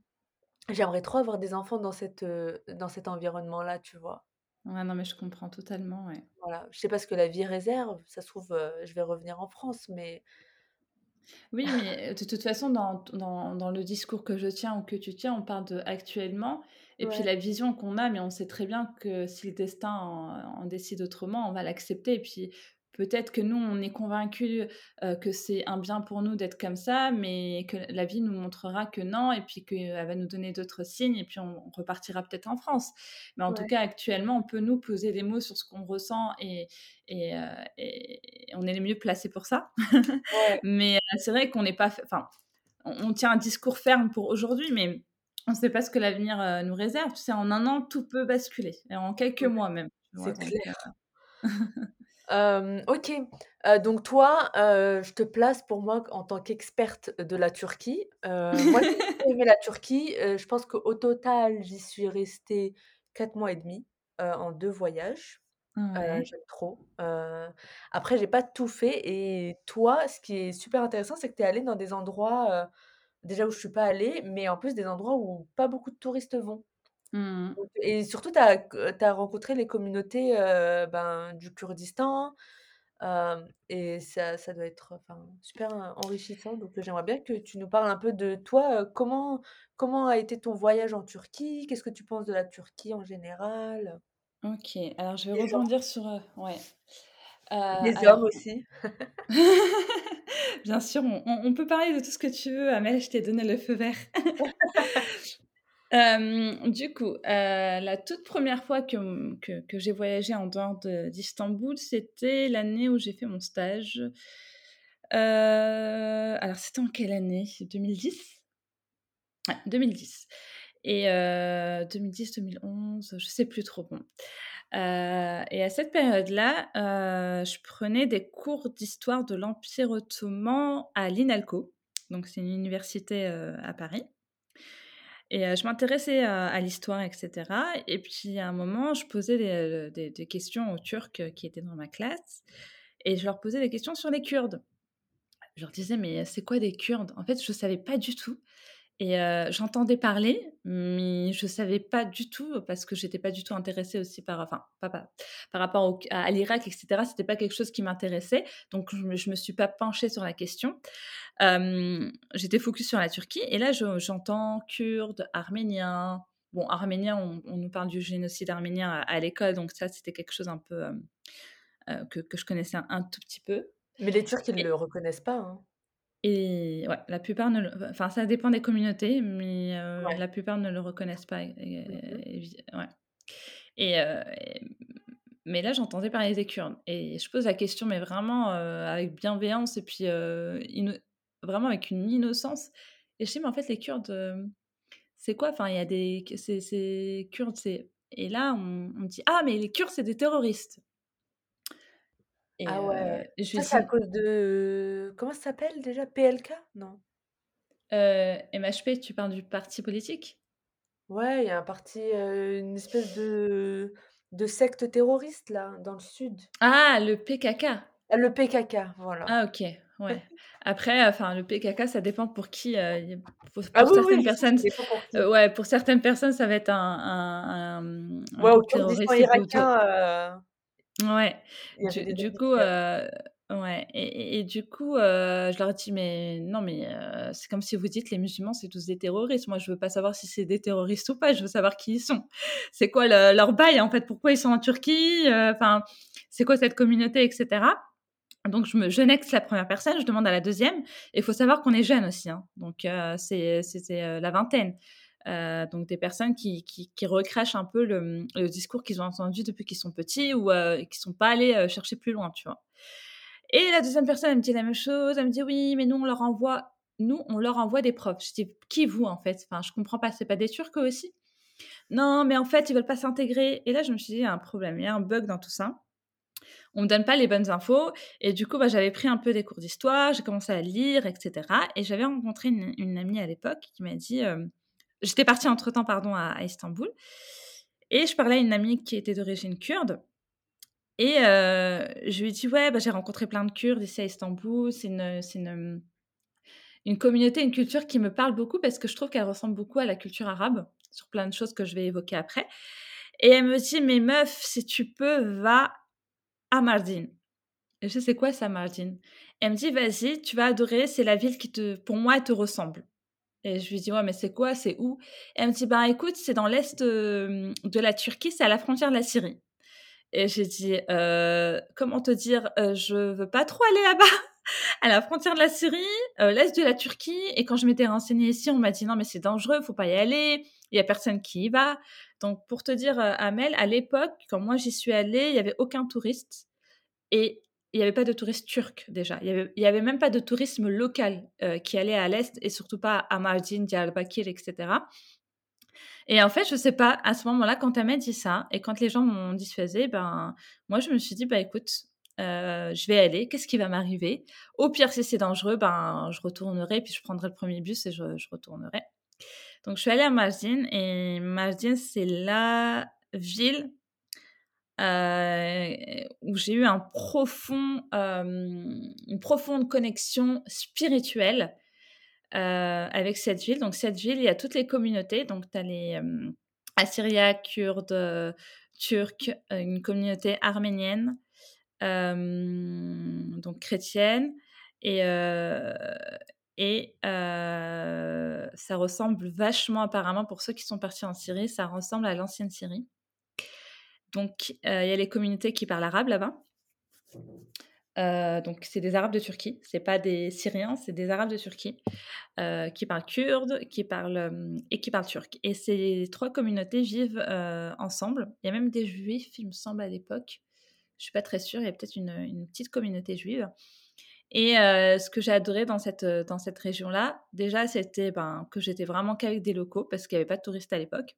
J'aimerais trop avoir des enfants dans cet, heu, dans cet environnement-là», tu vois? Ouais, non, mais je comprends totalement, ouais. Voilà, je sais pas ce que la vie réserve, ça se trouve, je vais revenir en France, mais Oui, mais de toute façon, dans dans dans le discours que je tiens ou que tu tiens, on parle de actuellement et puis la vision qu'on a, mais on sait très bien que si le destin en en décide autrement, on va l'accepter et puis peut-être que nous, on est convaincus, que c'est un bien pour nous d'être comme ça, mais que la vie nous montrera que non et puis qu'elle va nous donner d'autres signes et puis on on repartira peut-être en France. Mais en tout cas, actuellement, on peut nous poser des mots sur ce qu'on ressent et et heu et on est les mieux placés pour ça. ouais, Mais c'est vrai qu'on n'est pas enfin, on on tient un discours ferme pour aujourd'hui, mais on ne sait pas ce que l'avenir, nous réserve. Tu sais, en un an, tout peut basculer et en quelques ouais, mois même, c'est clair. Hem, OK, heu, donc toi, heu, je te place pour moi en tant qu'experte de la Turquie. Heu, moi, j'ai aimé la Turquie, heu, je pense qu'au total, j'y suis restée 4 mois et demi, heu, en 2 voyages. Heu, ouais. j'aime trop. Heu, après j'ai pas tout fait et toi, ce qui est super intéressant, c'est que tu es allée dans des endroits, heu, déjà où je suis pas allée, mais en plus des endroits où pas beaucoup de touristes vont. Mmh. Donc et surtout tu as rencontré les communautés, ben, du Kurdistan, et ça ça doit être, enfin, super, enrichissant. Donc j'aimerais bien que tu nous parles un peu de toi, comment comment a été ton voyage en Turquie? Qu'est-ce que tu penses de la Turquie en général? OK, alors je vais gens rebondir sur, ouais, des hommes alors aussi. bien sûr, on on on peut parler de tout ce que tu veux, Amel, je t'ai donné le feu vert. Hem, du coup, heu, la toute première fois que, que j'ai voyagé en dehors de d'Istanbul, c'était l'année où j'ai fait mon stage. Heu, alors c'était en quelle année? 2010? Ouais, 2010 et heu, 2010-2011, je sais plus trop, bon. Et à cette période-là, je prenais des cours d'histoire de l'Empire ottoman à l'INALCO, donc c'est une université, à Paris et heu, je m'intéressais à à l'histoire et cetera et puis à un moment, je posais des, heu, des questions aux Turcs, qui étaient dans ma classe et je leur posais des questions sur les Kurdes. Je leur disais: «Mais c'est quoi des Kurdes?» en fait, je savais pas du tout et j'entendais parler, mais je savais pas du tout parce que j'étais pas du tout intéressée aussi par enfin, pas pas par rapport au à à l'Irak et cetera, c'était pas quelque chose qui m'intéressait, donc je me je me suis pas penchée sur la question. J'étais focus sur la Turquie et là je j'entends kurdes, arméniens. Bon, arméniens, on on nous parle du génocide arménien à à l'école, donc ça, c'était quelque chose un peu, que que je connaissais un un tout petit peu Mais les Turcs, ils et le reconnaissent pas, hein? Et ouais, la plupart ne le enfin, ça dépend des communautés, mais Ouais. la plupart ne le reconnaissent pas et Mmh ouais. Et et mais là, j'entendais parler des Kurdes. Et je pose la question, mais vraiment, heu, avec bienveillance et puis, vraiment avec une innocence. Et je dis: «Mais en fait, les Kurdes, hem» c'est quoi? Enfin, il y a des c'est Kurdes, c'est et là, on on me dit: «Ah mais les Kurdes, c'est des terroristes». Et Ah heu, ouais, je ça c'est à cause de comment ça s'appelle déjà? PLK? Non? heu, MHP, tu parles du parti politique? Ouais, il y a un parti, heu, une espèce de de secte terroriste là, dans le sud. Ah, le PKK? Ah le PKK, voilà. Ah OK, ouais. Après, enfin, le PKK, ça dépend pour qui, heu, y pour Ah pour oui, certaines oui, ça personnes, dépend pour qui. heu, ouais, pour certaines personnes, ça va être un un un, mmh, un Ouais, au groupe Kurdistan terroriste et d'autres irakien, heu ouais, il y avait du des du coup, heu, ouais et et et du coup, heu, je leur ai dit: «Mais non, mais heu, c'est comme si vous dites les musulmans, c'est tous des terroristes. Moi, je veux pas savoir si c'est des terroristes ou pas, je veux savoir qui ils sont. C'est quoi le leur bail, en fait? Pourquoi ils sont en Turquie? Heu, enfin, c'est quoi cette communauté?» et cetera. Donc je me je nexe la première personne, je demande à la deuxième. et il faut savoir qu'on est jeune aussi, hein, donc heu, c'est heu, la vingtaine, heu, donc des personnes qui qui recrachent un peu le, discours qu'ils ont entendu depuis qu'ils sont petits ou heu, qui sont pas allés, heu, chercher plus loin, tu vois? Et la deuxième personne, elle me dit la même chose, elle me dit: «Oui, mais nous on leur envoie nous on leur envoie des profs». Je dis: «Qui vous, en fait? Enfin, je comprends pas, c'est pas des Turcs eux aussi?» «Non, mais en fait, ils veulent pas s'intégrer» et là je me suis dit: «Il y a un problème, il y a un bug dans tout ça». On me donne pas les bonnes infos et du coup, bah, j'avais pris un peu des cours d'histoire, j'ai commencé à lire et cetera et j'avais rencontré une amie à l'époque qui m'a dit, hem j'étais partie entre-temps, pardon, à Istanbul et je parlais à une amie qui était d'origine kurde et heu, je lui ai dit: «Ouais, bah, j'ai rencontré plein de Kurdes ici à Istanbul, c'est une une, une communauté, une culture qui me parle beaucoup parce que je trouve qu'elle ressemble beaucoup à la culture arabe, sur plein de choses que je vais évoquer après» et elle me dit: «Mais meuf, si tu peux, va à Mardin». Et je sais quoi ça, Mardin? Elle me dit: «Vas-y, tu vas adorer, c'est la ville qui te pour moi, te ressemble». Et je lui dis: «Ouais, mais c'est quoi? C'est où?» Elle me dit: «Ben, écoute, c'est dans l'est, de la Turquie, c'est à la frontière de la Syrie». Et j'ai dit: «Heu, comment te dire? Heu, je veux pas trop aller là-bas, à la frontière de la Syrie, heu, l'est de la Turquie» et quand je m'étais renseignée ici, on m'a dit: «Non, mais c'est dangereux, faut pas y aller, il y a personne qui y va». Donc pour te dire, heu, Amel, à l'époque, quand moi j'y suis allée, il y avait aucun touriste et il y avait pas de touristes turcs déjà. Il y avait avait même pas de tourisme local, heu, qui allait à l'est et surtout pas à Mardin, Diyarbakır et cetera. Et en fait, je sais pas, à ce moment-là, quand elle m'a dit ça et quand les gens m'ont dissuadée, ben, moi, je me suis dit: «Bah, écoute, heu, je vais aller, qu'est-ce qui va m'arriver? Au pire, si c'est dangereux, ben, je retournerai, puis je prendrai le premier bus et je je retournerai». Donc je suis allée à Mardin et Mardin, c'est la ville Heu, où j'ai eu hem, une profonde connexion spirituelle, heu, avec cette ville. Donc cette ville, il y a toutes les communautés, donc tu as les, hem, Assyriaques, Kurdes, Turcs, une communauté arménienne, donc chrétienne et et ça ressemble vachement apparemment pour ceux qui sont partis en Syrie, ça ressemble à l'ancienne Syrie. Donc, heu, il y a les communautés qui parlent arabe là-bas. Heu, donc c'est des Arabes de Turquie, c'est pas des Syriens, c'est des Arabes de Turquie, heu, qui parlent kurde, qui parlent, et qui parlent turc et ces 3 communautés vivent, ensemble. Il y a même des juifs, il me semble, à l'époque. Je suis pas très sûre, il y a peut-être une, petite communauté juive et ce que j'ai adoré dans cette, dans cette région-là, déjà, c'était, ben, que j'étais vraiment qu'avec des locaux parce qu'il y avait pas de touristes à l'époque.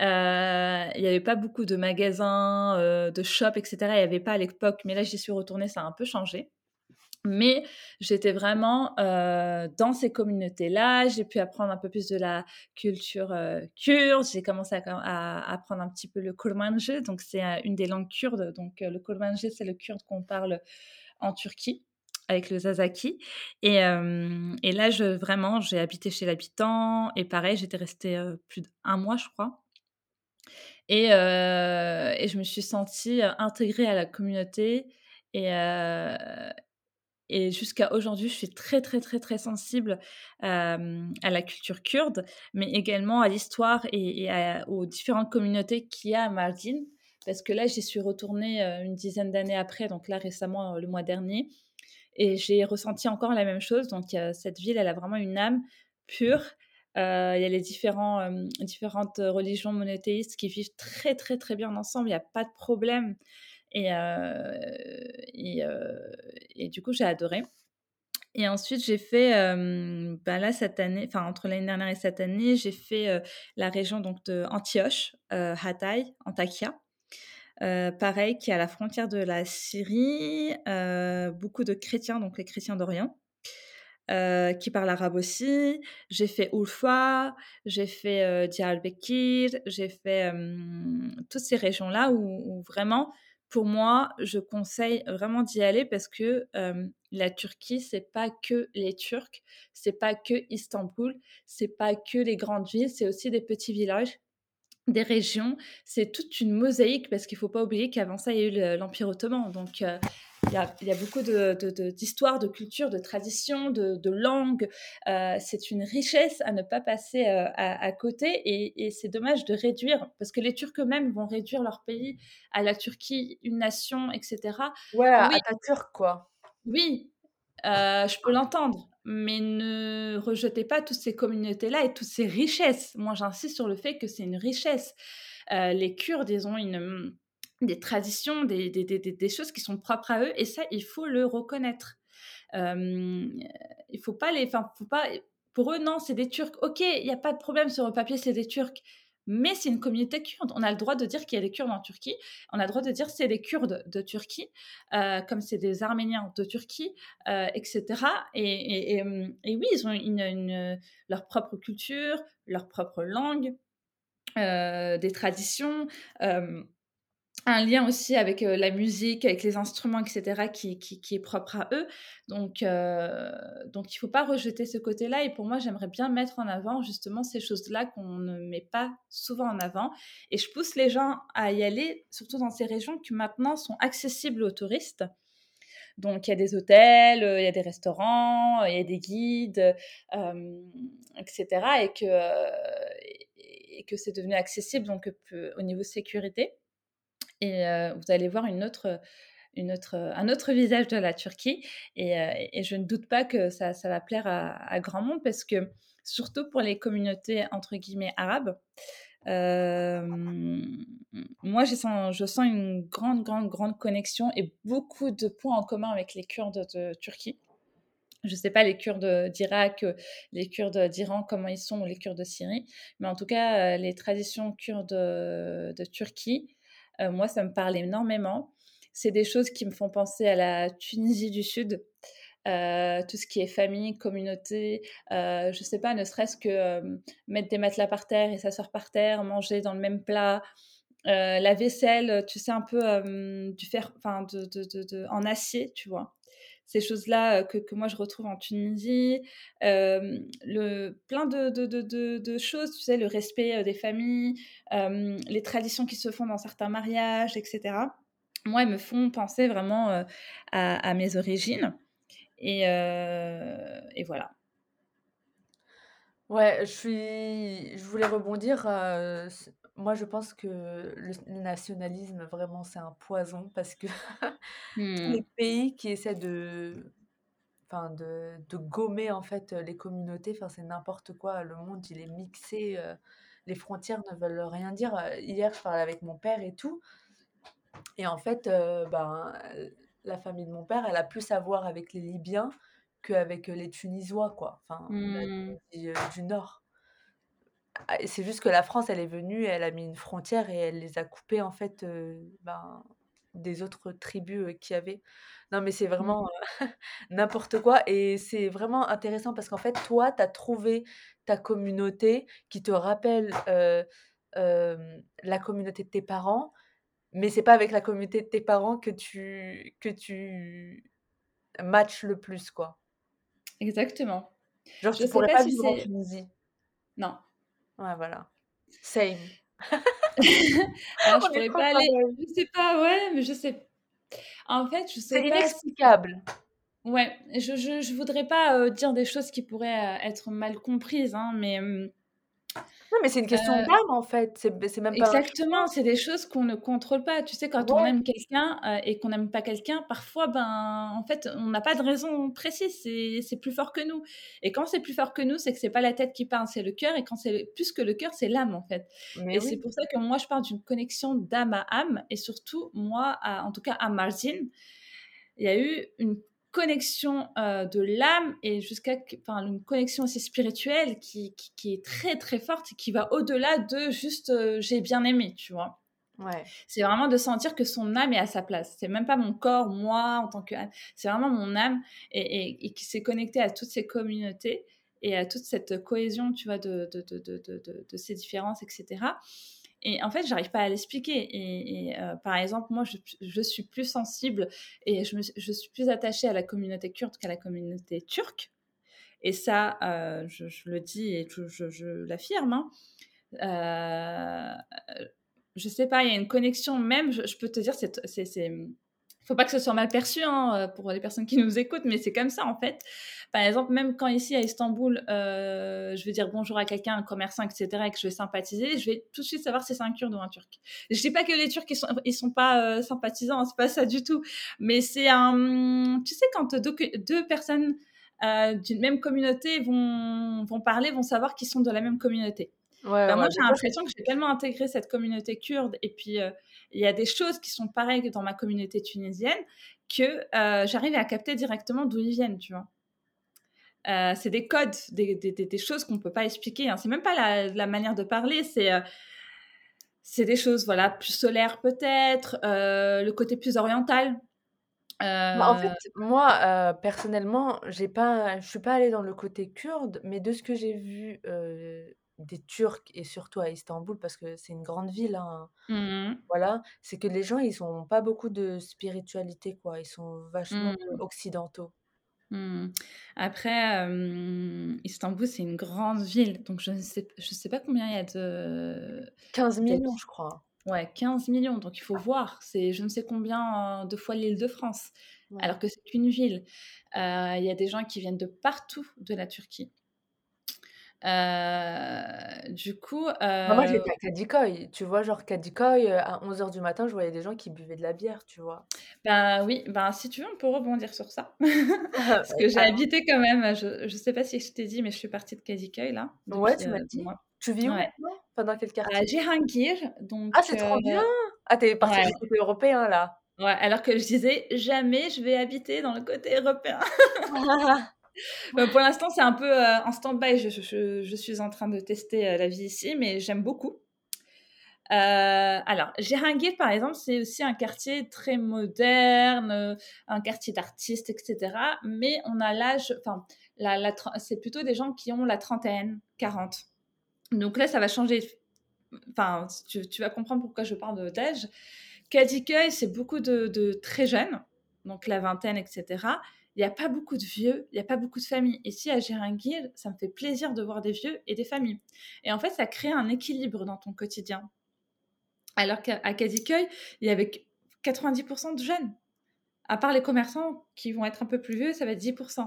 Heu, il y avait pas beaucoup de magasins, heu, de shops et cetera. Il y avait pas à l'époque, mais là, j'y suis retournée, ça a un peu changé. Mais j'étais vraiment, heu, dans ces communautés-là. J'ai pu apprendre un peu plus de la culture, kurde. J'ai commencé à apprendre un petit peu le kurmanji, donc c'est, une des langues kurdes. Donc, le kurmanji, c'est le kurde qu'on parle en Turquie avec le zazaki et là, vraiment, j'ai habité chez l'habitant et pareil, j'étais restée, plus d'1 mois, je crois et heu et je me suis sentie, heu, intégrée à la communauté et heu et jusqu'à aujourd'hui, je suis très, très, très, très sensible, à la culture kurde, mais également à l'histoire et aux différentes communautés qu'il y a à Mardin. Parce que là, j'y suis retournée, une dizaine d'années après, donc là, récemment, le mois dernier et j'ai ressenti encore la même chose. Donc cette ville, elle a vraiment une âme pure. Heu, il y a les hem, différentes religions monothéistes qui vivent très, très, très bien ensemble. Il y a pas de problème et heu et du coup, j'ai adoré Et ensuite, j'ai fait, bah, là, cette année, enfin, entre l'année dernière et cette année, j'ai fait la région donc, de Hatay, Antakya. pareil, qui est à la frontière de la Syrie, beaucoup de chrétiens, donc les chrétiens d'Orient. Qui parlent arabe aussi. J'ai fait Ulfa, j'ai fait euh, Diyarbakir, j'ai fait toutes ces régions-là où, vraiment pour moi, je conseille vraiment d'y aller parce que la Turquie, c'est pas que les Turcs, c'est pas que Istanbul, c'est pas que les grandes villes, c'est aussi des petits villages, des régions. C'est toute une mosaïque parce qu'il faut pas oublier qu'avant ça, il y a eu l'Empire ottoman. Donc, il y, a, il y a, beaucoup d'histoires, de, de, de, culture, de traditions, de, de langues. Euh, c'est une richesse à ne pas passer euh, à, à, côté et, et c'est dommage de réduire, parce que les Turcs eux-mêmes vont réduire leur pays à la Turquie, une nation, etc. Ouais, oui, à ta Turc, quoi. Oui, euh, je peux l'entendre, mais ne rejetez pas toutes ces communautés-là et toutes ces richesses. Moi, j'insiste sur le fait que c'est une richesse. Euh, les Kurdes, ils ont une des traditions, des, choses qui sont propres à eux, et ça, il faut le reconnaître. Euh, il faut pas les, enfin, faut pas. Pour eux, non, c'est des Turcs. Ok, il n'y a pas de problème sur le papier, c'est des Turcs. Mais c'est une communauté kurde. On a le droit de dire qu'il y a des Kurdes en Turquie. On a le droit de dire c'est des Kurdes de Turquie, euh, comme c'est des Arméniens de Turquie, euh, etc. Et, oui, ils ont leur propre culture, leur propre langue, des traditions un lien aussi avec la musique, avec les instruments, etc., qui, qui, est propre à eux. Donc, euh, donc il ne faut pas rejeter ce côté-là. Et pour moi, j'aimerais bien mettre en avant justement ces choses-là qu'on ne met pas souvent en avant. Et je pousse les gens à y aller, surtout dans ces régions qui maintenant sont accessibles aux touristes. Donc, il y a des hôtels, il y a des restaurants, il y a des guides, euh, etc. Et que, et que c'est devenu accessible donc, au niveau sécurité et vous allez voir un autre visage de la Turquie. Et, je ne doute pas que ça, va plaire à, grand monde parce que, surtout pour les communautés entre guillemets arabes, moi, je sens, je sens une grande, grande, grande connexion et beaucoup de points en commun avec les Kurdes de Turquie. Je ne sais pas les Kurdes d'Irak, les Kurdes d'Iran, comment ils sont, ou les Kurdes de Syrie, mais en tout cas, les traditions kurdes de Turquie, euh, moi, ça me parle énormément. C'est des choses qui me font penser à la Tunisie du Sud. Euh, tout ce qui est famille, communauté, euh, je sais pas, ne serait-ce que euh, mettre des matelas par terre et s'asseoir par terre, manger dans le même plat, la vaisselle, tu sais, un peu du fer, enfin, de, de, de, en acier, tu vois. Ces choses-là que, que, moi je retrouve en Tunisie, le, plein de, de, choses, tu sais, le respect des familles, les traditions qui se font dans certains mariages, etc. Moi, elles me font penser vraiment à, mes origines. Et, et voilà. Ouais, je suis. Je voulais rebondir. Moi, je pense que le, nationalisme, vraiment, c'est un poison parce que les mmh. pays qui essaient de, enfin, de, de gommer en fait les communautés, enfin, c'est n'importe quoi. Le monde, il est mixé. euh, les frontières ne veulent rien dire. Euh, Hier, je parlais avec mon père et tout. Et en fait, euh, ben, la famille de mon père, elle a plus à voir avec les Libyens qu'avec les Tunisois, quoi. Enfin, Mmh. Euh, du Nord. Ah, c'est juste que la France, elle est venue, elle a mis une frontière et elle les a coupés, en fait, euh, ben, des autres tribus euh, qu'il y avait. Non, mais c'est Mmh. vraiment euh, n'importe quoi. Et c'est vraiment intéressant parce qu'en fait, toi, tu as trouvé ta communauté qui te rappelle euh, la communauté de tes parents, mais c'est pas avec la communauté de tes parents que tu, que tu matches le plus, quoi. Exactement. Genre, Je tu sais pourrais pas pas si vivre en Tunisie. non. Ouais, voilà. Same. Alors je pourrais pas aller je sais pas, ouais, mais je sais en fait, je sais C'est pas si inexplicable. ouais, je je je voudrais pas, heu, dire des choses qui pourraient, heu, être mal comprises, hein, mais, Non, mais c'est une question heu d'âme, en fait. C'est même pas Exactement, c'est des choses qu'on ne contrôle pas. Tu sais, quand on aime quelqu'un, heu, et qu'on n'aime pas quelqu'un, parfois, ben, en fait, on n'a pas de raison précise, c'est c'est plus fort que nous. Et quand c'est plus fort que nous, c'est que c'est pas la tête qui parle, c'est le cœur. Et quand c'est plus que le cœur, c'est l'âme, en fait. Mais et c'est pour ça que moi, je parle d'une connexion d'âme à âme. Et surtout, moi, à en tout cas à Marzine, il y a eu une connexion de l'âme et jusqu'à enfin, une connexion aussi spirituelle qui, qui, est très très forte et qui va au-delà de juste j'ai bien aimé, tu vois. Ouais. C'est vraiment de sentir que son âme est à sa place. C'est même pas mon corps, moi, en tant que C'est vraiment mon âme et, et, qui s'est connecté à toutes ces communautés et à toute cette cohésion, tu vois, de, de, de, de ces différences, etc. Et en fait, j'arrive pas à l'expliquer. Et, euh, par exemple, moi, je, suis plus sensible et je, suis plus attachée à la communauté kurde qu'à la communauté turque. Et ça, euh, je, le dis et je, l'affirme. Hein. Euh, je sais pas, il y a une connexion même, je, peux te dire, c'est faut pas que ce soit mal perçu hein, euh, pour les personnes qui nous écoutent, mais c'est comme ça en fait. Par exemple, même quand ici à Istanbul, euh, je vais dire bonjour à quelqu'un, un commerçant, etc., et que je vais sympathiser, je vais tout de suite savoir si c'est un Kurde ou un Turc. Je dis pas que les Turcs ils sont, ils sont pas euh, sympathisants, hein, c'est pas ça du tout, mais c'est un, tu sais, quand deux, deux personnes d'une même communauté vont, vont parler, vont savoir qu'ils sont de la même communauté. Ouais, moi, j'ai l'impression que j'ai tellement intégré cette communauté kurde et puis il y a des choses qui sont pareilles que dans ma communauté tunisienne que euh, j'arrive à capter directement d'où ils viennent, tu vois. Euh, c'est des codes, des, des, des choses qu'on ne peut pas expliquer. Hein. C'est même pas la, la, manière de parler, c'est euh, c'est des choses voilà plus solaires peut-être, le côté plus oriental. Bah, en fait, moi, personnellement, j'ai pas, je suis pas allée dans le côté kurde, mais de ce que j'ai vu des Turcs et surtout à Istanbul parce que c'est une grande ville, hein, mmh voilà, c'est que les gens, ils ont pas beaucoup de spiritualité, quoi. Ils sont vachement, mmh. occidentaux. Mmh. Après, Istanbul, c'est une grande ville, donc je ne sais je sais pas combien il y a de 15 millions, je crois. Ouais, 15 millions, donc il faut voir, c'est je ne sais combien, de fois l'Île-de-France, alors que c'est une ville. il y a des gens qui viennent de partout de la Turquie. Euh, du coup. Bah, moi, j'étais à Kadikoy. Tu vois, genre Kadikoy, euh, à 11h du matin, je voyais des gens qui buvaient de la bière, tu vois. Ben oui, ben si tu veux, on peut rebondir sur ça. Parce que j'ai habité quand même, je, je sais pas si je t'ai dit, mais je suis partie de Kadikoy là. ouais, tu m'as euh, dit. Tu vis où ouais. Pendant quel quartier? À Jehangir. Donc, ah, c'est trop bien Ah, t'es partie du côté européen là Ouais, alors que je disais jamais je vais habiter dans le côté européen. Bah, pour l'instant, c'est un peu euh, en stand-by. Je, suis en train de tester euh, la vie ici, mais j'aime beaucoup. Euh, alors, Jehangir, par exemple, c'est aussi un quartier très moderne, un quartier d'artistes, etc. Mais on a l'âge, enfin, c'est plutôt des gens qui ont la trentaine, 40. Donc là, ça va changer. Enfin, tu, vas comprendre pourquoi je parle d'âge. Kadikoy, c'est beaucoup de, très jeunes, donc la vingtaine, etc il n'y a pas beaucoup de vieux, il n'y a pas beaucoup de familles. Ici, à Géringil, ça me fait plaisir de voir des vieux et des familles. Et en fait, ça crée un équilibre dans ton quotidien. Alors qu'à Kadikoy, il y avait 90% de jeunes. À part les commerçants qui vont être un peu plus vieux, ça va être 10%.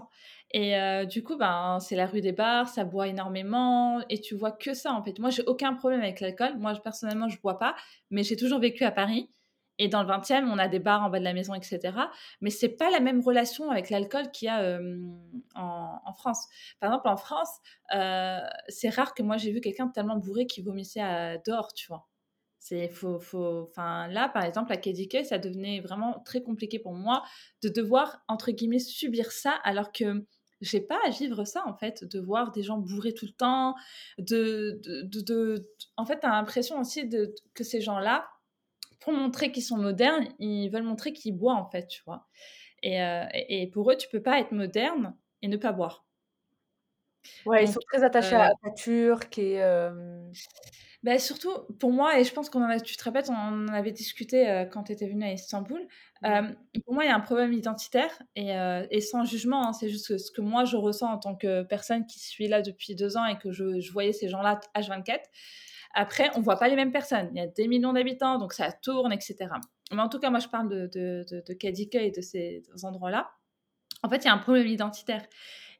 Et euh, du coup, ben, c'est la rue des bars, ça boit énormément et tu vois que ça en fait. Moi, j'ai aucun problème avec l'alcool. Moi, personnellement, je bois pas, mais j'ai toujours vécu à Paris. Et dans le 20e, on a des bars en bas de la maison, etc. Mais c'est pas la même relation avec l'alcool qu'il y a en, France. Par exemple, en France, euh, c'est rare que moi j'ai vu quelqu'un tellement bourré qui vomissait à, dehors, tu vois. C'est faut, faut, enfin là, par exemple, à KDK, ça devenait vraiment très compliqué pour moi de devoir entre guillemets subir ça, alors que j'ai pas à vivre ça en fait, de voir des gens bourrés tout le temps, de, de, de, en fait, t'as l'impression aussi de, que ces gens-là pour montrer qu'ils sont modernes, ils veulent montrer qu'ils boivent en fait, tu vois. Et, euh, et, pour eux, tu peux pas être moderne et ne pas boire. Ouais, ils sont très attachés à euh la Turque et. Ben, surtout pour moi, et je pense qu'on en a, tu te rappelles, on en avait discuté euh, quand tu étais venue à Istanbul. pour moi, il y a un problème identitaire et, et sans jugement. Hein, c'est juste ce que moi je ressens en tant que personne qui suis là depuis deux ans et que je, je voyais ces gens-là H24. Après, on voit pas les mêmes personnes. Il y a des millions d'habitants, donc ça tourne, etc. Mais en tout cas, moi, je parle de, de, de, Kadika et de ces endroits-là. En fait, il y a un problème identitaire.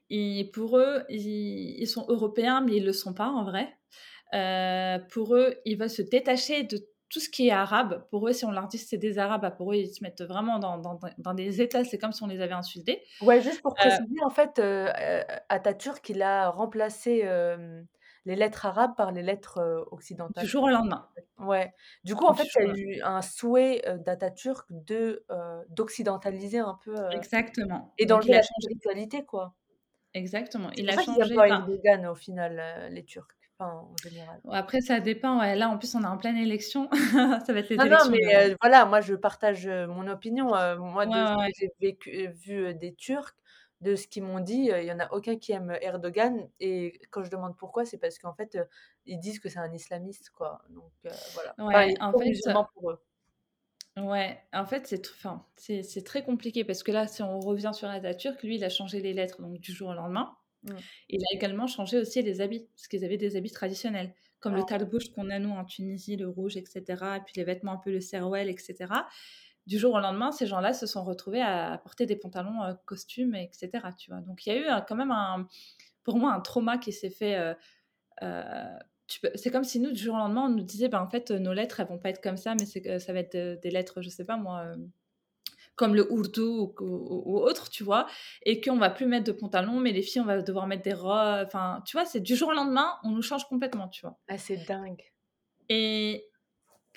Et pour eux, ils, sont européens, mais ils ne le sont pas en vrai. Euh, pour eux, ils veulent se détacher de tout ce qui est arabe. Pour eux, si on leur dit que c'est des arabes, bah, pour eux, ils se mettent vraiment dans, dans, dans des états. C'est comme si on les avait insultés. Ouais, juste pour euh, préciser, en fait, euh, Atatürk, il a remplacé les lettres arabes par les lettres occidentales. Du jour au lendemain. Ouais. Du coup, en fait, il y a eu un souhait, d'Atatürk de, d'occidentaliser un peu, Exactement, et il d'enlever a la spiritualité, quoi. Exactement, il a changé, pas enfin Erdogan au final, les Turcs, enfin, en général. Après ça dépend, ouais, là, en plus, on est en pleine élection, ça va être les Non, non, élections bientôt. mais voilà, moi, je partage, mon opinion, moi, Ouais, j'ai vécu vu, des Turcs, de ce qu'ils m'ont dit, il y en a aucun qui aime Erdogan et quand je demande pourquoi, c'est parce qu'en fait, ils disent que c'est un islamiste, quoi, donc voilà. Ouais, en fait pour eux. ouais, en fait, c'est enfin, c'est très compliqué parce que là, si on revient sur Atatürk, lui, il a changé les lettres, donc du jour au lendemain. Mmh. Il a également changé aussi les habits, parce qu'ils avaient des habits traditionnels, comme Ah le ouais. talbouch qu'on a nous en Tunisie, le rouge et cetera et puis les vêtements un peu le seroual et cetera. Du jour au lendemain, ces gens-là se sont retrouvés à porter des pantalons, heu, costumes et cetera, tu vois? Donc il y a eu un quand même un pour moi, un trauma qui s'est fait, peux c'est comme si nous, du jour au lendemain, on nous disait: «Ben, en fait, nos lettres, elles vont pas être comme ça, mais ça va être, heu, des lettres», je sais pas moi, comme le ourdou ou ou ou autre, tu vois? Et qu'on va plus mettre de pantalons, mais les filles, on va devoir mettre des ro enfin, tu vois? C'est du jour au lendemain, on nous change complètement, tu vois? Ah, c'est dingue. Et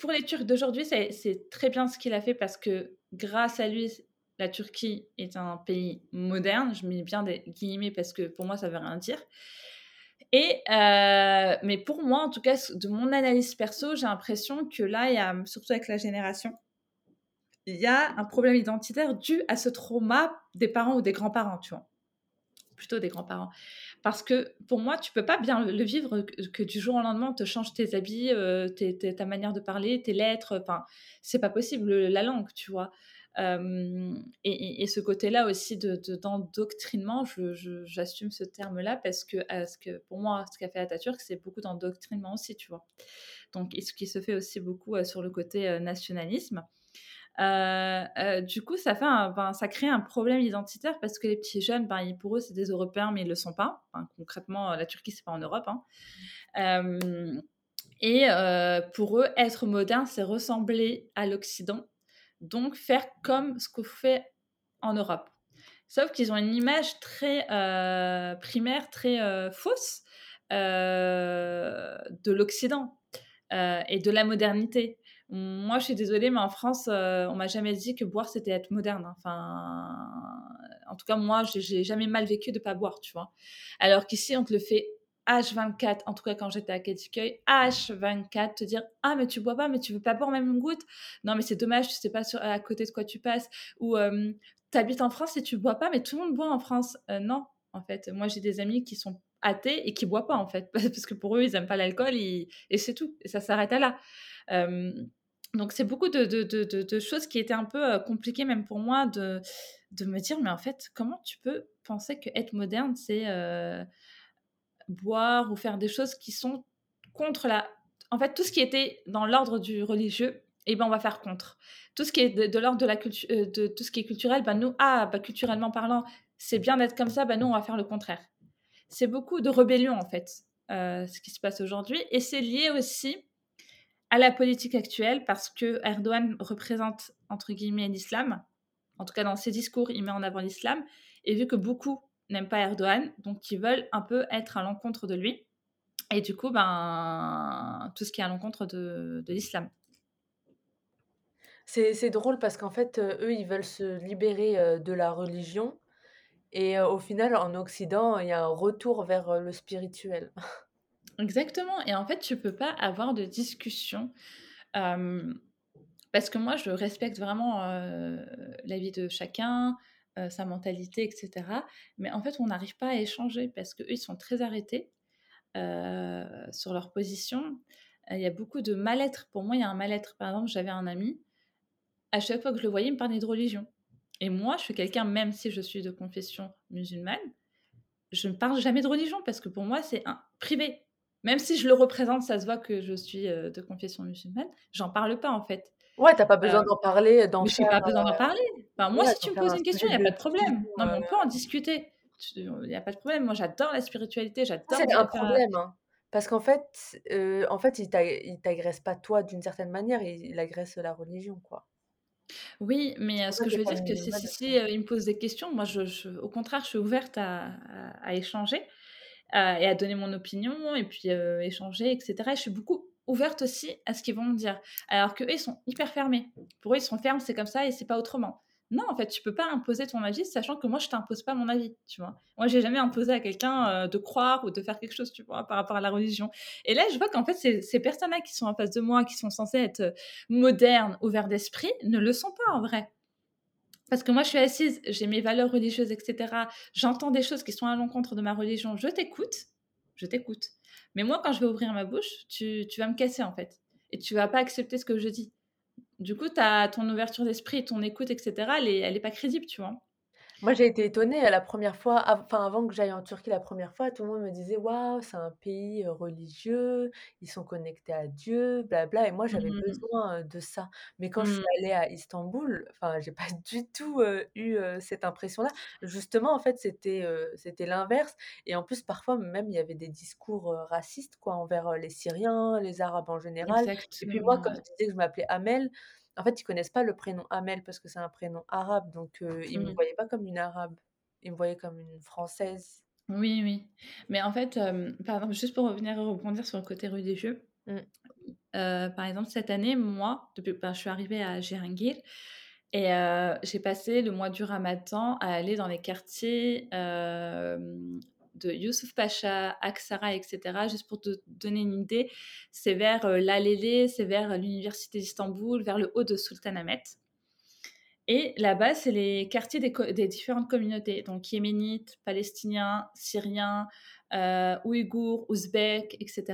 pour les Turcs d'aujourd'hui, c'est très bien ce qu'il a fait parce que grâce à lui, la Turquie est un pays moderne. Je mets bien des guillemets parce que pour moi, ça veut rien dire. Et heu, mais pour moi, en tout cas, de mon analyse perso, j'ai l'impression que là, surtout avec la génération, il y a un problème identitaire dû à ce trauma des parents ou des grands-parents, tu vois? Plutôt des grands-parents. Parce que pour moi, tu peux pas bien le vivre que du jour au lendemain, on te change tes habits, tes ta manière de parler, tes lettres, enfin, c'est pas possible, la langue, tu vois? Hem et ce côté-là aussi de de d'endoctrinement, j'assume ce terme-là parce que, pour moi, ce qu'a fait Atatürk, c'est beaucoup d'endoctrinement aussi, tu vois? Donc ce qui se fait aussi beaucoup, heu, sur le côté, nationalisme. Heu heu, du coup, ben, ça crée un problème identitaire parce que les petits jeunes, ben, pour eux, c'est des Européens, mais ils le sont pas. Concrètement, la Turquie, c'est pas en Europe, hein. Hem et pour eux, être moderne, c'est ressembler à l'Occident, donc faire comme ce qu'on fait en Europe. Sauf qu'ils ont une image très, primaire, très, fausse, de l'Occident, et de la modernité. Moi, je suis désolée, mais en France, heu, on m'a jamais dit que boire, c'était être moderne, hein. Enfin, en tout cas, moi, j'ai jamais mal vécu de pas boire, tu vois? Alors qu'ici, on te le fait H24, en tout cas quand j'étais à Ketigueul, H24, te dire: «Ah mais tu bois pas, mais tu veux pas boire même une goutte? Non mais c'est dommage, tu sais pas sur à côté de quoi tu passes» ou hem: «Tu habites en France et tu bois pas, mais tout le monde boit en France». Heu, non, en fait, moi j'ai des amis qui sont athées et qui boivent pas en fait, parce que pour eux, ils aiment pas l'alcool et c'est tout et ça s'arrête à là. Donc c'est beaucoup de choses qui étaient un peu, heu, compliquées même pour moi de me dire: «Mais en fait, comment tu peux penser qu'être moderne, c'est, heu, boire ou faire des choses qui sont contre la en fait, tout ce qui était dans l'ordre du religieux et ben, on va faire contre. Tout ce qui est de l'ordre de la cultu heu, de tout ce qui est culturel, bah, nous, ah, bah, culturellement parlant, c'est bien d'être comme ça, bah, nous, on va faire le contraire. C'est beaucoup de rébellion, en fait, ce qui se passe aujourd'hui et c'est lié aussi à la politique actuelle parce que Erdogan représente, entre guillemets, «l'islam». En tout cas, dans ses discours, il met en avant l'islam et vu que beaucoup n'aiment pas Erdogan, donc ils veulent un peu être à l'encontre de lui et du coup, ben, tout ce qui est à l'encontre de de l'islam. C'est drôle parce qu'en fait, heu, eux, ils veulent se libérer, heu, de la religion et heu, au final, en Occident, il y a un retour vers, le spirituel. Exactement et en fait, tu peux pas avoir de discussion, parce que moi, je respecte vraiment, heu, l'avis de chacun, sa mentalité et cetera. Mais en fait, on n'arrive pas à échanger parce qu'eux, ils sont très arrêtés, sur leur position. Il y a beaucoup de mal-être. Pour moi, il y a un mal-être. Par exemple, j'avais un ami, à chaque fois que je le voyais, il me parlait de religion et moi, je suis quelqu'un, même si je suis de confession musulmane, je ne parle jamais de religion parce que pour moi, c'est un privé. Même si je le représente, ça se voit que je suis, heu, de confession musulmane, j'en parle pas, en fait. Ouais, tu as pas besoin d'en parler, d'en mais j'ai faire, pas besoin d'en parler. Enfin, heu, moi, ouais, si tu me poses un une question, il y a pas de problème. Non, mais on peut en discuter. Il y a pas de problème. Moi, j'adore la spiritualité, j'adore c'est un problème, hein, parce qu'en fait, heu, en fait, il t'a il t'agresse pas toi d'une certaine manière, il il agresse la religion, quoi. oui, C'est mais ce que je veux dire, de que si si si, heu, il me pose des questions, moi, je je au contraire, je suis ouverte à à à échanger, heu et à donner mon opinion et puis, heu, échanger et cetera et je suis beaucoup ouverte aussi à ce qu'ils vont me dire. Alors qu'eux, ils sont hyper fermés. Pour eux, ils sont fermes, c'est comme ça et c'est pas autrement. Non, en fait, tu peux pas imposer ton avis, sachant que moi, je t'impose pas mon avis, tu vois. Moi, j'ai jamais imposé à quelqu'un euh, de croire ou de faire quelque chose, tu vois, par rapport à la religion. Et là, je vois qu'en fait, ces, ces personnes-là qui sont en face de moi, qui sont censées être euh, modernes, ouvertes d'esprit, ne le sont pas en vrai. Parce que moi, je suis assise, j'ai mes valeurs religieuses, etc. J'entends des choses qui sont à l'encontre de ma religion. Je t'écoute, je t'écoute. Mais moi, quand je vais ouvrir ma bouche, tu, tu vas me casser, en fait. Et tu vas pas accepter ce que je dis. Du coup, as ton ouverture d'esprit, ton écoute, etc., elle est, elle est pas crédible, tu vois. Moi, j'ai été étonnée la première fois, enfin avant que j'aille en Turquie la première fois, tout le monde me disait: «Waouh, c'est un pays, religieux, ils sont connectés à Dieu, blabla» et moi j'avais Mmh. besoin, de ça. Mais quand je suis Mmh. allée à Istanbul, enfin j'ai pas du tout, heu, eu, cette impression-là. Justement, en fait, c'était, c'était l'inverse et en plus, parfois même, il y avait des discours, racistes quoi, envers, les Syriens, les Arabes en général et puis moi, Exactement, comme ouais. je disais que je m'appelais Amel, en fait, ils connaissent pas le prénom Amel parce que c'est un prénom arabe, donc ils me Mmh. voyaient pas comme une arabe. Ils me voyaient comme une française. Oui, oui. Mais en fait, par exemple, juste pour revenir et rebondir sur le côté religieux, Mmh. par exemple, cette année, moi, depuis ben, je suis arrivée à Géringil et j'ai passé le mois du ramadan à aller dans les quartiers, de Youssouf Pacha, Aksara et cetera. Juste pour te donner une idée, c'est vers, heu, Lalélé, c'est vers l'université d'Istanbul, vers le haut de Sultanahmet. Et là-bas, c'est les quartiers des différentes communautés, donc yéménites, palestiniens, syriens, euh, ouïghours, ouzbeks, etc.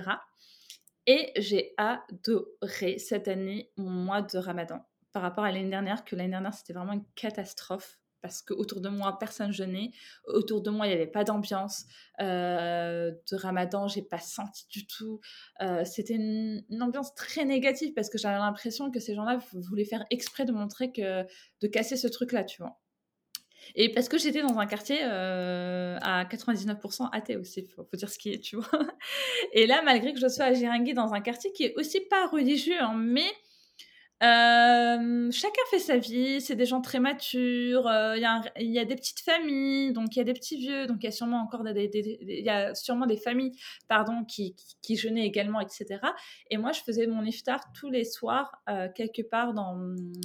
Et j'ai adoré cette année mon mois de ramadan par rapport à l'année dernière, que l'année dernière, c'était vraiment une catastrophe parce qu'autour de moi, personne jeûnait. Autour de moi, il n'y avait pas d'ambiance euh, de ramadan, j'ai pas senti du tout. Euh, c'était une, ambiance très négative parce que j'avais l'impression que ces gens-là voulaient faire exprès de montrer que de casser ce truc-là, tu vois. Et parce que j'étais dans un quartier euh, à 99% athée aussi, faut, faut dire ce qui est, tu vois. Et là, malgré que je sois à Giringui dans un quartier qui est aussi pas religieux, hein, mais euh, chacun fait sa vie, c'est des gens très matures, il y, a des petites familles, donc il y a des petits vieux, donc il y a sûrement encore des, y a sûrement des familles pardon, qui, qui, jeûnaient également, etc. Et moi, je faisais mon iftar tous les soirs, euh, quelque part dans,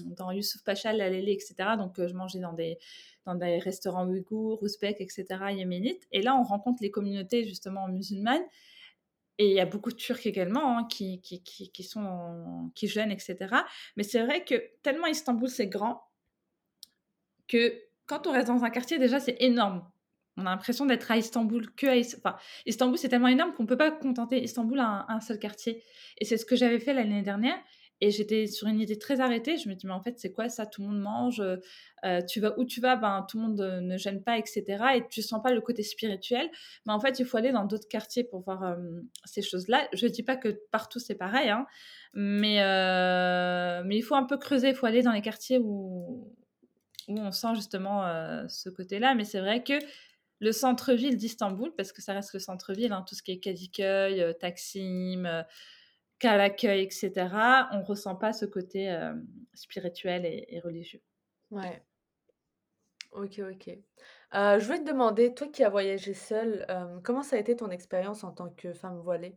dans Youssouf Pacha, la Lélé, etc. Donc euh, je mangeais dans des, dans des restaurants ouïghours, ouzbeks, etc., yéménites. Et là, on rencontre les communautés justement musulmanes. Et il y a beaucoup de Turcs également hein, qui, qui, qui, sont, qui jeûnent, etc. Mais c'est vrai que tellement Istanbul, c'est grand, que quand on reste dans un quartier, déjà, c'est énorme. On a l'impression d'être à Istanbul que à enfin, Istanbul, c'est tellement énorme qu'on ne peut pas contenter Istanbul à un seul quartier. Et c'est ce que j'avais fait l'année dernière. Et j'étais sur une idée très arrêtée. Je me dis, mais en fait, c'est quoi ça? Tout le monde mange. Euh, tu vas où tu vas? Ben, Tout le monde euh, ne gêne pas, etc. Et tu sens pas le côté spirituel. Mais en fait, il faut aller dans d'autres quartiers pour voir euh, ces choses-là. Je ne dis pas que partout c'est pareil, hein, mais, euh, mais il faut un peu creuser. Il faut aller dans les quartiers où, où on sent justement euh, ce côté-là. Mais c'est vrai que le centre-ville d'Istanbul, parce que ça reste le centre-ville, hein, tout ce qui est Kadıköy, euh, Taksim, euh, Kalaköy, etc., on ressent pas ce côté euh, spirituel et, et, religieux. Ouais. Ok, ok. Euh, je voulais te demander, toi qui as voyagé seule, euh, comment ça a été ton expérience en tant que femme voilée?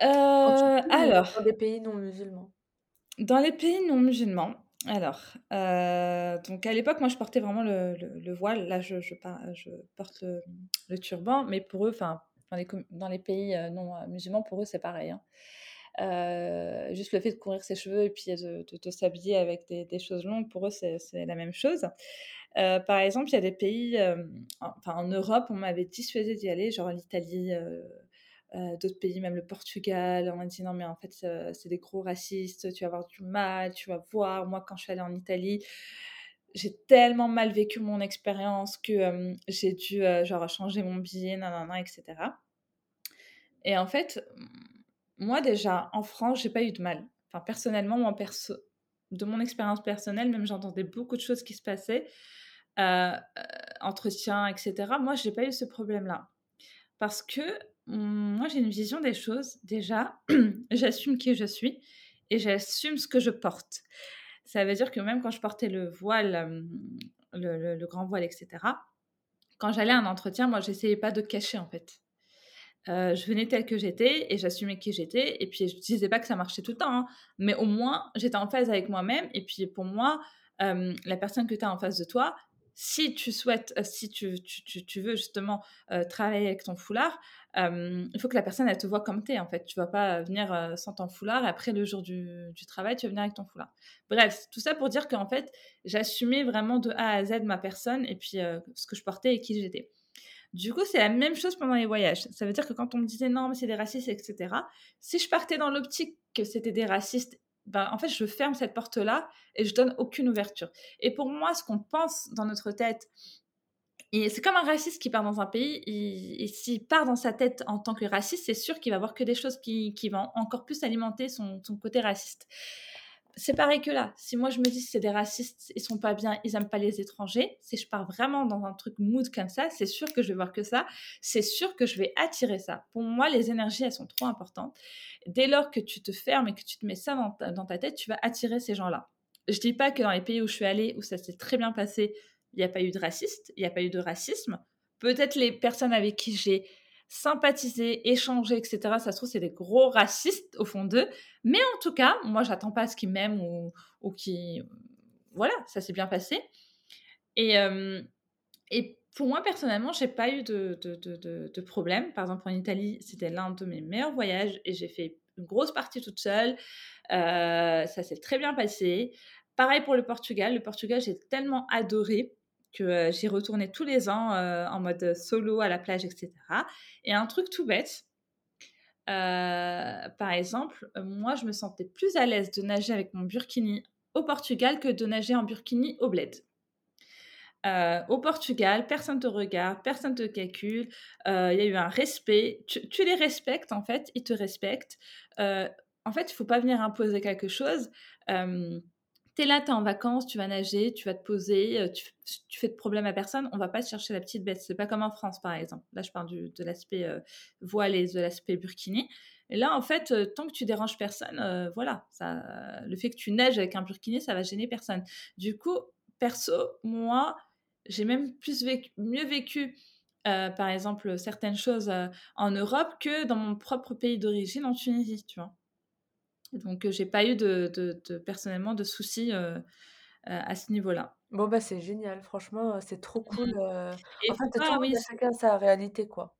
Turquie alors, dans des pays non musulmans dans les pays non musulmans, alors, donc à l'époque, moi, je portais vraiment le, le, le voile. Là, je, je, je porte le, le, turban, mais pour eux, enfin, dans les, pays non musulmans, pour eux, c'est pareil. Hein. Euh, juste le fait de couvrir ses cheveux et puis de, de, de s'habiller avec des, choses longues, pour eux, c'est la même chose. Euh, par exemple, il y a des pays, euh, enfin en Europe, on m'avait dissuadé d'y aller, genre l'Italie, euh, d'autres pays, même le Portugal. On m'a dit non, mais en fait, c'est des gros racistes, tu vas avoir du mal, tu vas voir. Moi, quand je suis allée en Italie, j'ai tellement mal vécu mon expérience que j'ai dû genre changer mon billet, nanana, etc. Et en fait, moi déjà, en France, j'ai pas eu de mal. Enfin, personnellement, de mon expérience personnelle, même j'entendais beaucoup de choses qui se passaient, euh, entretien, etc. Moi, j'ai pas eu ce problème-là. Parce que moi, j'ai une vision des choses. Déjà, j'assume qui je suis et j'assume ce que je porte. Ça veut dire que même quand je portais le voile, le, grand voile, etc., quand j'allais à un entretien, moi, j'essayais pas de cacher, en fait. Heu, je venais telle que j'étais et j'assumais qui j'étais et puis je disais pas que ça marchait tout le temps, hein, mais au moins j'étais en phase avec moi-même et puis pour moi, la personne que tu as en face de toi, si tu souhaites, heu, si tu tu tu veux justement, heu, travailler avec ton foulard, il faut que la personne te voit comme tu es en fait. Tu vas pas venir, heu, sans ton foulard et après le jour du du travail, tu vas venir avec ton foulard. Bref, tout ça pour dire qu'en fait, j'assumais vraiment de A à Z ma personne et puis, ce que je portais et qui j'étais. Du coup, c'est la même chose pendant les voyages. Ça veut dire que quand on me disait non, mais c'est des racistes, etc., si je partais dans l'optique que c'était des racistes, ben, en fait, je ferme cette porte-là et je donne aucune ouverture. Et pour moi, ce qu'on pense dans notre tête, c'est comme un raciste qui part dans un pays, et s'il part dans sa tête en tant que raciste, c'est sûr qu'il va voir que des choses qui, vont encore plus alimenter son côté raciste c'est pareil que là. Si moi je me dis c'est des racistes, ils sont pas bien, ils aiment pas les étrangers, si je pars vraiment dans un truc mood comme ça, c'est sûr que je vais voir que ça, c'est sûr que je vais attirer ça. Pour moi, les énergies, elles sont trop importantes. Dès lors que tu te fermes et que tu te mets ça dans ta, dans ta tête, tu vas attirer ces gens-là. Je dis pas que dans les pays où je suis allée, où ça s'est très bien passé, il n'y a pas eu de raciste, il n'y a pas eu de racisme. Peut-être les personnes avec qui j'ai sympathiser, échanger, etc. Ça se trouve, c'est des gros racistes au fond d'eux. Mais en tout cas, moi, j'attends pas à ce qu'ils m'aiment ou, ou qui. Voilà, ça s'est bien passé. Et, euh, et pour moi, personnellement, j'ai pas eu de, de, de, de, problème. Par exemple, en Italie, c'était l'un de mes meilleurs voyages et j'ai fait une grosse partie toute seule. Euh, ça s'est très bien passé. Pareil pour le Portugal. Le Portugal, j'ai tellement adoré que j'y retournais tous les ans en mode solo à la plage, etc. Et un truc tout bête, par exemple, moi, je me sentais plus à l'aise de nager avec mon burkini au Portugal que de nager en burkini au bled. au Portugal, personne te regarde, personne te calcule, il y a eu un respect, tu, tu, les respectes en fait, ils te respectent. en fait, il faut pas venir imposer quelque chose tu es là, tu es en vacances, tu vas nager, tu vas te poser, euh, tu, fais de problème à personne, on va pas chercher la petite bête. C'est pas comme en France, par exemple. Là, je parle de l'aspect euh, voile et de l'aspect burkini. Et là, en fait, euh, tant que tu déranges personne, voilà, ça, le fait que tu nages avec un burkini, ça va gêner personne. Du coup, perso, moi, j'ai même plus mieux vécu par exemple, certaines choses en Europe que dans mon propre pays d'origine, en Tunisie, tu vois. Donc, j'ai pas eu de, de, de, personnellement de soucis à ce niveau-là. Bon, bah, c'est génial, franchement, c'est trop Mmh. cool. Et En fait, le oui, chacun sa réalité, quoi.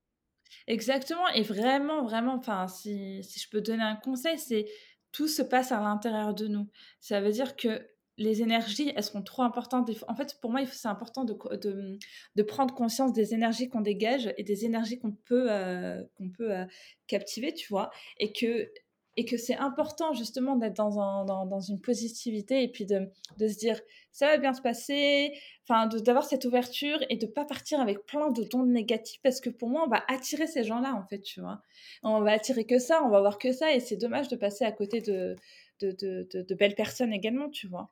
Exactement, et vraiment, vraiment, enfin, si, si je peux donner un conseil, c'est tout se passe à l'intérieur de nous. Ça veut dire que les énergies, elles seront trop importantes. En fait, pour moi, c'est important de, de, de, prendre conscience des énergies qu'on dégage et des énergies qu'on peut, euh, qu'on peut euh, captiver, tu vois, et que et que c'est important justement d'être dans, un, dans, dans, une positivité et puis de, de, se dire ça va bien se passer, enfin d'avoir cette ouverture et de pas partir avec plein de tons négatifs parce que pour moi on va attirer ces gens-là en fait, tu vois. On va attirer que ça, on va voir que ça et c'est dommage de passer à côté de, de, de, de, de belles personnes également, tu vois.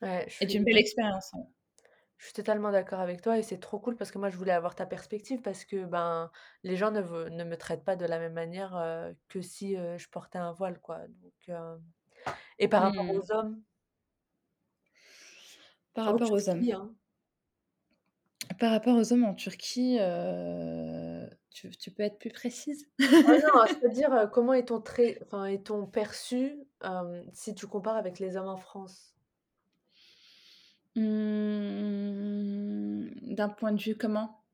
Ouais, et d'une belle expérience. Hein. Je suis totalement d'accord avec toi et c'est trop cool parce que moi je voulais avoir ta perspective parce que ben les gens ne, ne me traitent pas de la même manière euh, que si euh, je portais un voile quoi. Donc, euh... Et par rapport mmh. aux hommes? Par rapport aux hommes. Hein. Par rapport aux hommes en Turquie, euh, tu, tu, peux être plus précise? Ah Non, c'est-à-dire comment est-on très, enfin est-on perçu si tu compares avec les hommes en France? Mmh, d'un point de vue comment?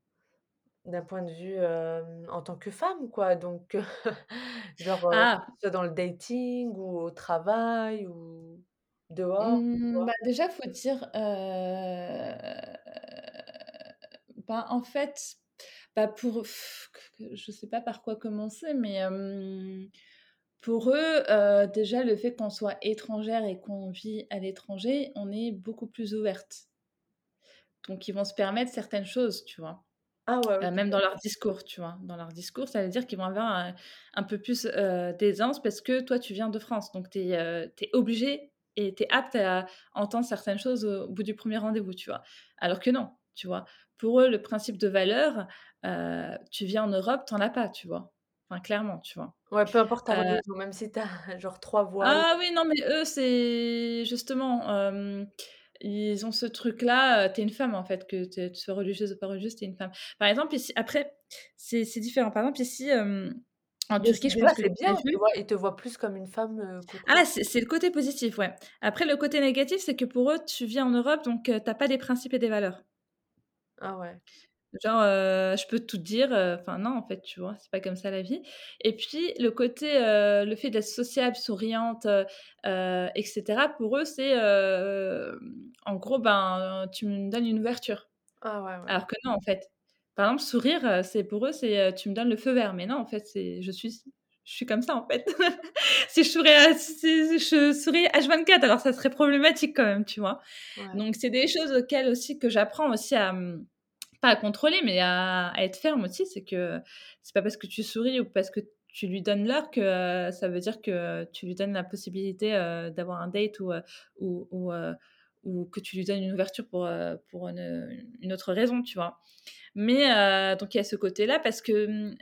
D'un point de vue, hem, en tant que femme quoi, donc genre, heu, Ah! que ce soit dans le dating ou au travail ou dehors, tu Mmh, vois? bah, déjà, faut dire, heu, bah, en fait, bah, pour je sais pas par quoi commencer, mais hem, pour eux, heu, déjà le fait qu'on soit étrangère et qu'on vit à l'étranger, on est beaucoup plus ouverte. Donc ils vont se permettre certaines choses, tu vois? Ah ouais, OK. même dans leur discours, tu vois? Dans leur discours, ça veut dire qu'ils vont avoir un un peu plus, heu, d'aisance parce que toi, tu viens de France. Donc tu es, obligée et tu es apte à entendre certaines choses au bout du premier rendez-vous, tu vois? Alors que non, tu vois? Pour eux, le principe de valeur, tu viens en Europe, tu en as pas, tu vois? Enfin, clairement, tu vois? Ouais, peu importe ta Heu religion, même si tu as genre 3 voiles. Ah oui, non, mais eux, c'est justement, ils ont ce truc-là, heu, tu es une femme en fait, que tu sois religieuse ou pas religieuse, tu es une femme. Par exemple ici après c'est différent. Par exemple ici, en Turquie, je pense que c'est bien? Ils te voient plus comme une femme, qu'autre ah c'est le côté positif, ouais. Après le côté négatif, c'est que pour eux, tu vis en Europe donc heu, tu as pas des principes et des valeurs. Ah ouais. Genre, je peux tout dire, enfin non en fait, tu vois? C'est pas comme ça la vie et puis le côté, le fait d'être sociable, souriante, heu heu et cetera, pour eux, c'est, en gros, ben, tu me donnes une ouverture. Ah ouais, ouais. Alors que non, en fait. Par exemple, sourire, c'est pour eux, c'est, tu me donnes le feu vert, mais non, en fait, c'est je suis je suis comme ça, en fait. Si je souris à si je souris H24, alors ça serait problématique quand même, tu vois? Ouais. Donc c'est des choses auxquelles aussi que j'apprends aussi à, mmh, pas à contrôler, mais à être ferme aussi. C'est que c'est pas parce que tu souris ou parce que tu lui donnes l'heure que, heu, ça veut dire que tu lui donnes la possibilité, heu, d'avoir un date ou, heu, ou ou, que tu lui donnes une ouverture pour, pour une, autre raison, tu vois? Mais donc il y a ce côté-là parce que, mmh,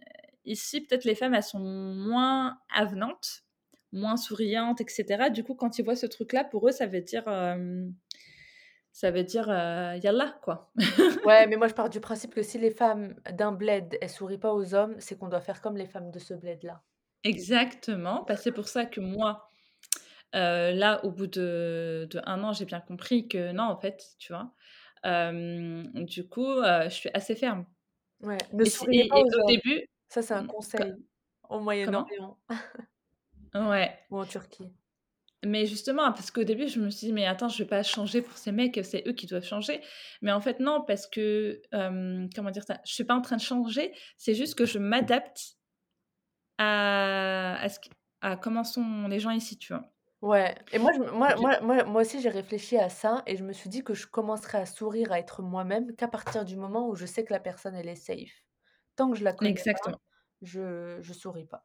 ici, peut-être les femmes, elles sont moins avenantes, moins souriantes et cetera. Du coup, quand ils voient ce truc-là, pour eux, ça veut dire, ça veut dire, heu, yallah, quoi. Ouais, mais moi je pars du principe que si les femmes d'un bled, elles sourient pas aux hommes, c'est qu'on doit faire comme les femmes de ce bled-là. Exactement, bah, c'est pour ça que moi, heu, là, au bout de de 1 an, j'ai bien compris que non, en fait, tu vois? Du coup, heu, je suis assez ferme Ouais, ne et pas et aux au hommes. début Ça, c'est un mmh, co conseil au? Moyen-Orient Ouais. ou en Turquie. Mais justement, parce qu'au début, je me suis dit: «Mais attends, je vais pas changer pour ces mecs, c'est eux qui doivent changer». Mais en fait, non, parce que, hem, comment dire ça? Je suis pas en train de changer, c'est juste que je m'adapte à à ce qui à comment sont les gens ici, tu vois? Ouais et moi je moi moi moi moi aussi j'ai réfléchi à ça et je me suis dit que je commencerai à sourire, à être moi-même qu'à partir du moment où je sais que la personne elle est safe. Tant que je la connais pas, exactement, je je souris pas.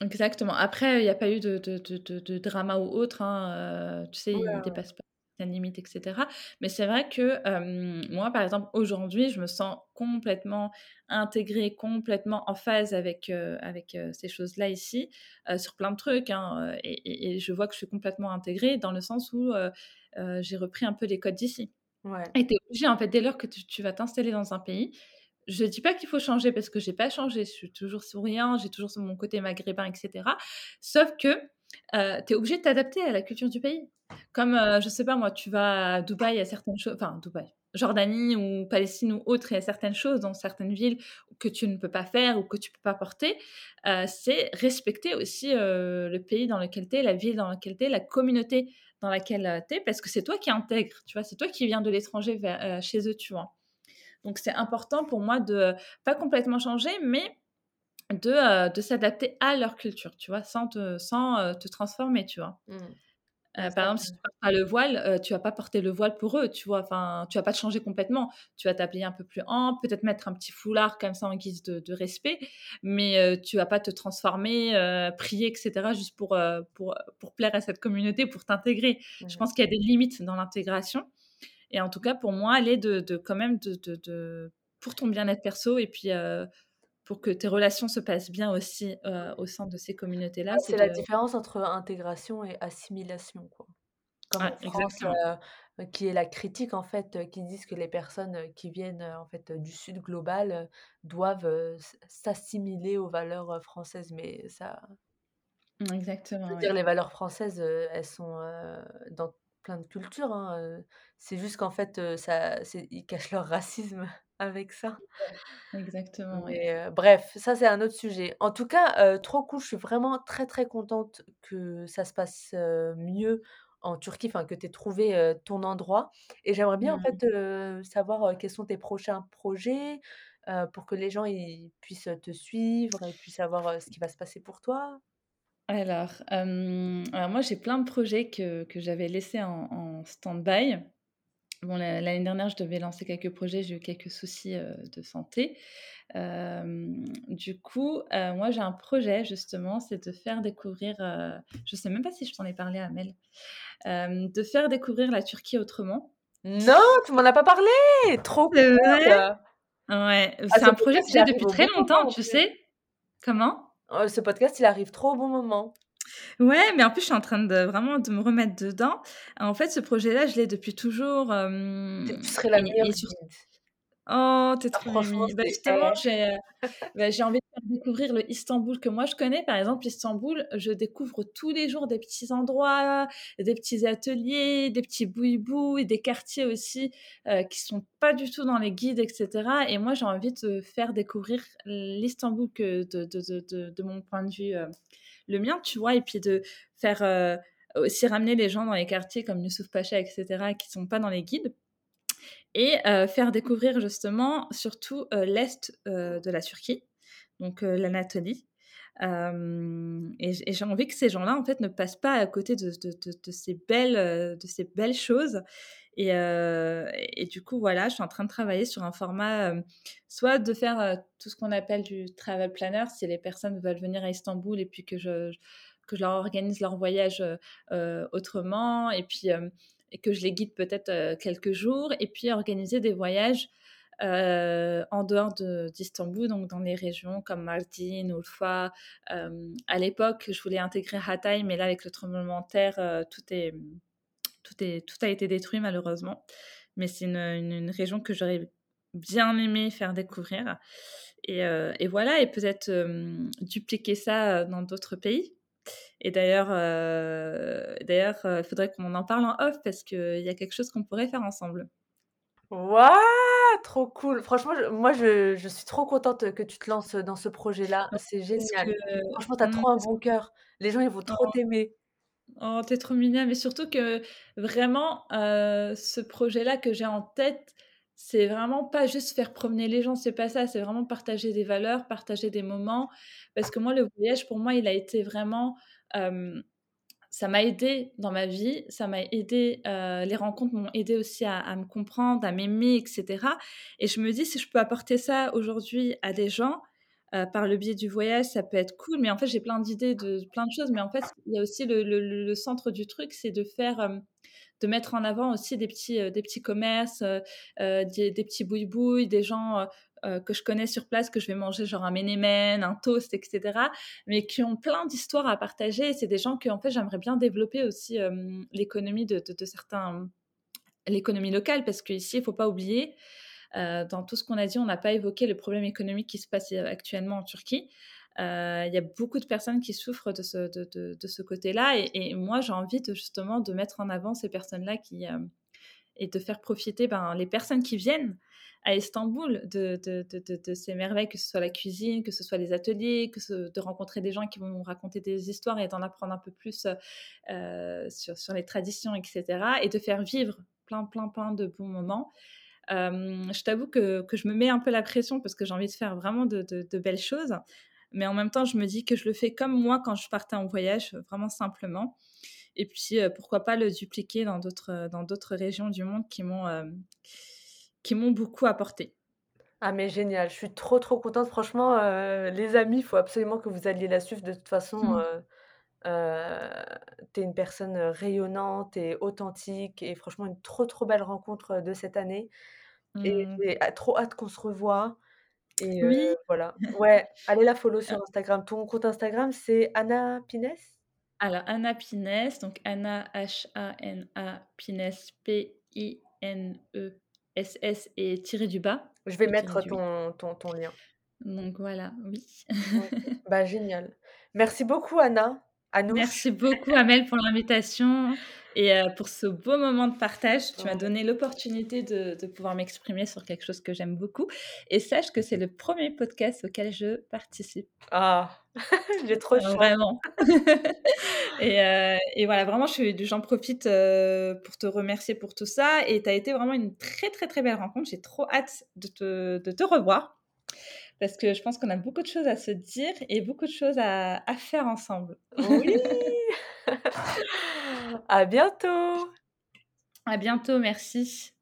Exactement. Après, il y a pas eu de de de de drama ou autre, hein, heu, tu sais, ouais, ouais. dépassent pas certaines limites et cetera. Mais c'est vrai que, moi, par exemple, aujourd'hui, je me sens complètement intégrée, complètement en phase avec, heu, avec, heu, ces choses-là ici, sur plein de trucs, hein, et et et je vois que je suis complètement intégrée dans le sens où, j'ai repris un peu les codes d'ici. Ouais, Et tu es obligé, en fait, dès lors que tu tu vas t'installer dans un pays, je dis pas qu'il faut changer parce que j'ai pas changé, je suis toujours souriant, j'ai toujours mon côté maghrébin et cetera. Sauf que, heu, tu es obligé de t'adapter à la culture du pays. Comme, heu, je sais pas moi, tu vas à Dubaï, a certaines choses enfin Dubaï, Jordanie ou Palestine ou autre, il y a certaines choses dans certaines villes que tu ne peux pas faire ou que tu peux pas porter. Heu, c'est respecter aussi, heu, le pays dans lequel tu es, la ville dans laquelle tu es, la communauté dans laquelle, tu es, parce que c'est toi qui intègres, tu vois? C'est toi qui viens de l'étranger chez eux, tu vois? Donc c'est important pour moi de, pas complètement changer, mais de, heu, de s'adapter à leur culture, tu vois? Sans te sans, heu, te transformer, tu vois? mmh. C'est par exemple, si tu portes pas le voile, heu, tu vas pas porter le voile pour eux, tu vois? Enfin, tu vas pas te changer complètement. Tu vas t'habiller un peu plus ample, peut-être mettre un petit foulard comme ça en guise de de respect, mais heu, tu vas pas te transformer, prier et cetera juste pour, pour, pour plaire à cette communauté, pour t'intégrer. Je pense qu'il y a des limites dans l'intégration et en tout cas pour moi, elle est de de quand même de de de pour ton bien-être perso et puis, heu, pour que tes relations se passent bien aussi, heu, au sein de ces communautés-là, c'est la différence entre intégration et assimilation, quoi. Comme en France, heu, qui est la critique en fait, qui disent que les personnes, qui viennent, en fait, du sud global, doivent, s'assimiler aux valeurs, françaises. Mais ça je Exactement, veux dire les valeurs françaises, elles sont, dans plein de cultures, hein, heu, c'est juste qu'en fait, heu, ça c'est ils cachent leur racisme avec ça. Exactement, ouais. Mais, heu, bref, ça c'est un autre sujet. En tout cas, heu, trop cool, je suis vraiment très, très contente que ça se passe, heu, mieux en Turquie, enfin que tu aies trouvé, heu, ton endroit et j'aimerais bien en Mmh. fait, heu, savoir, heu, quels sont tes prochains projets, heu, pour que les gens ils puissent, te suivre et puissent savoir, heu, ce qui va se passer pour toi. Alors, hem, alors moi j'ai plein de projets que que j'avais laissés en en stand-by. Bon, la l'année dernière, je devais lancer quelques projets, j'ai eu quelques soucis, heu, de santé. Hem, du coup, heu, moi j'ai un projet justement, c'est de faire découvrir, heu, je sais même pas si je t'en ai parlé Amel, hem, de faire découvrir la Turquie autrement. Non, tu m'en as pas parlé! Trop C'est vrai? cool! Ouais, Ah c'est ce un projet que j'ai arrive depuis au très bon longtemps, en tu plus. sais? Comment? Heu, ce podcast il arrive trop au bon moment. Ouais, mais en plus, je suis en train de vraiment de me remettre dedans. En fait, ce projet-là, je l'ai depuis toujours, Tu tu serais la meilleure et sur guide. Oh, tu es Ah trop mimi. Bah, justement, j'ai, heu, bah, envie de faire découvrir le Istanbul que moi je connais. Par exemple, Istanbul, je découvre tous les jours des petits endroits, des petits ateliers, des petits boui-boui, des quartiers aussi, heu, qui sont pas du tout dans les guides et cetera et moi, j'ai envie de faire découvrir l'Istanbul que de de de de mon point de vue, heu, le mien, tu vois? Et puis de faire, heu, aussi ramener les gens dans les quartiers comme Youssouf Pacha et cetera, qui sont pas dans les guides et heu, faire découvrir justement surtout, heu, l'est, heu, de la Turquie, donc l'Anatolie. Et j'ai envie que ces gens-là, en fait, ne passent pas à côté de ces belles, de ces belles choses et du coup, voilà, je suis en train de travailler sur un format, soit de faire, tout ce qu'on appelle du travel planner, si les personnes veulent venir à Istanbul et puis que je que je leur organise leur voyage, autrement et puis, et que je les guide peut-être, heu, quelques jours et puis organiser des voyages, heu, en dehors de d'Istanbul, donc dans les régions comme Mardin, Urfa. Hem, à l'époque, je voulais intégrer Hatay, mais là, avec le tremblement de terre, heu, tout a été détruit malheureusement. Mais c'est une, région que j'aurais bien aimé faire découvrir et voilà et peut-être, dupliquer ça, dans d'autres pays. Et d'ailleurs, d'ailleurs, heu, il faudrait qu'on en parle en off parce qu'il y a quelque chose qu'on pourrait faire ensemble. Waouh! Trop cool. Franchement, je moi, je je suis trop contente que tu te lances, dans ce projet-là. C'est que génial. Franchement, tu as mmh, trop un bon cœur. Les gens, ils vont trop oh, t'aimer. oh, tu trop mignonne, mais surtout que vraiment, heu, ce projet-là que j'ai en tête, c'est vraiment pas juste faire promener les gens, c'est pas ça, c'est vraiment partager des valeurs, partager des moments. Parce que moi, le voyage, pour moi, il a été vraiment, Ça m'a aidé dans ma vie, ça m'a aidé, les rencontres m'ont aidé aussi à me comprendre, à m'aimer et cetera et je me dis: «Si je peux apporter ça aujourd'hui à des gens, par le biais du voyage, ça peut être cool». Mais en fait, j'ai plein d'idées de plein de choses, mais en fait, il y a aussi le le centre du truc, c'est de faire, de mettre en avant aussi des petits, heu, des petits commerces, heu heu, des petits boui-boui, des gens, que je connais sur place, que je vais manger, genre un ménémen, un toast et cetera mais qui ont plein d'histoires à partager. C'est des gens que, en fait, j'aimerais bien développer aussi, l'économie de certains l'économie locale parce qu'ici, il ne faut pas oublier, dans tout ce qu'on a dit, on n'a pas évoqué le problème économique qui se passe, actuellement en Turquie. Il y a beaucoup de personnes qui souffrent de ce côté-là et moi, j'ai envie de justement de mettre en avant ces personnes-là hem et de faire profiter, ben, les personnes qui viennent à Istanbul de ces merveilles, que ce soit la cuisine, que ce soit les ateliers, que de rencontrer des gens qui vont nous raconter des histoires et d'en apprendre un peu plus, heu, sur les traditions et cetera et de faire vivre plein, plein, plein de bons moments. Je t'avoue que je me mets un peu la pression parce que j'ai envie de faire vraiment de belles choses, mais en même temps, je me dis que je le fais comme moi quand je partais en voyage, vraiment simplement et puis, heu, pourquoi pas le dupliquer dans d'autres, heu, dans d'autres régions du monde qui m'ont, hem, qui m'ont beaucoup apporté. Ah mais génial, je suis trop, trop contente. Franchement, les amis, il faut absolument que vous alliez la suivre. De toute façon, Mmh. heu heu, tu es une personne, rayonnante et authentique et franchement une trop, trop belle rencontre, de cette année et Mmh. j'ai trop hâte qu'on se revoie et heu, Oui, voilà. Ouais, allez la follow heu, sur Instagram. Ton compte Instagram, c'est Anna Pines? alors Anna Pinès, donc Anna H-A-N-A, Pinès P-I-N-E-S-S et tiré du bas Je vais et tiré mettre du 8. ton ton ton lien. Donc voilà, oui. OK. Bah, génial. Merci beaucoup Anna. Merci beaucoup Amel pour l'invitation et heu, pour ce beau moment de partage. Tu m'as donné l'opportunité de de pouvoir m'exprimer sur quelque chose que j'aime beaucoup et sache que c'est le premier podcast auquel je participe. Ah! J'ai trop de chance. vraiment et heu et voilà, vraiment j'en profite, heu, pour te remercier pour tout ça et tu as été vraiment une très, très, très belle rencontre. J'ai trop hâte de te de te revoir parce que je pense qu'on a beaucoup de choses à se dire et beaucoup de choses à à faire ensemble. Oui! À bientôt! À bientôt, merci.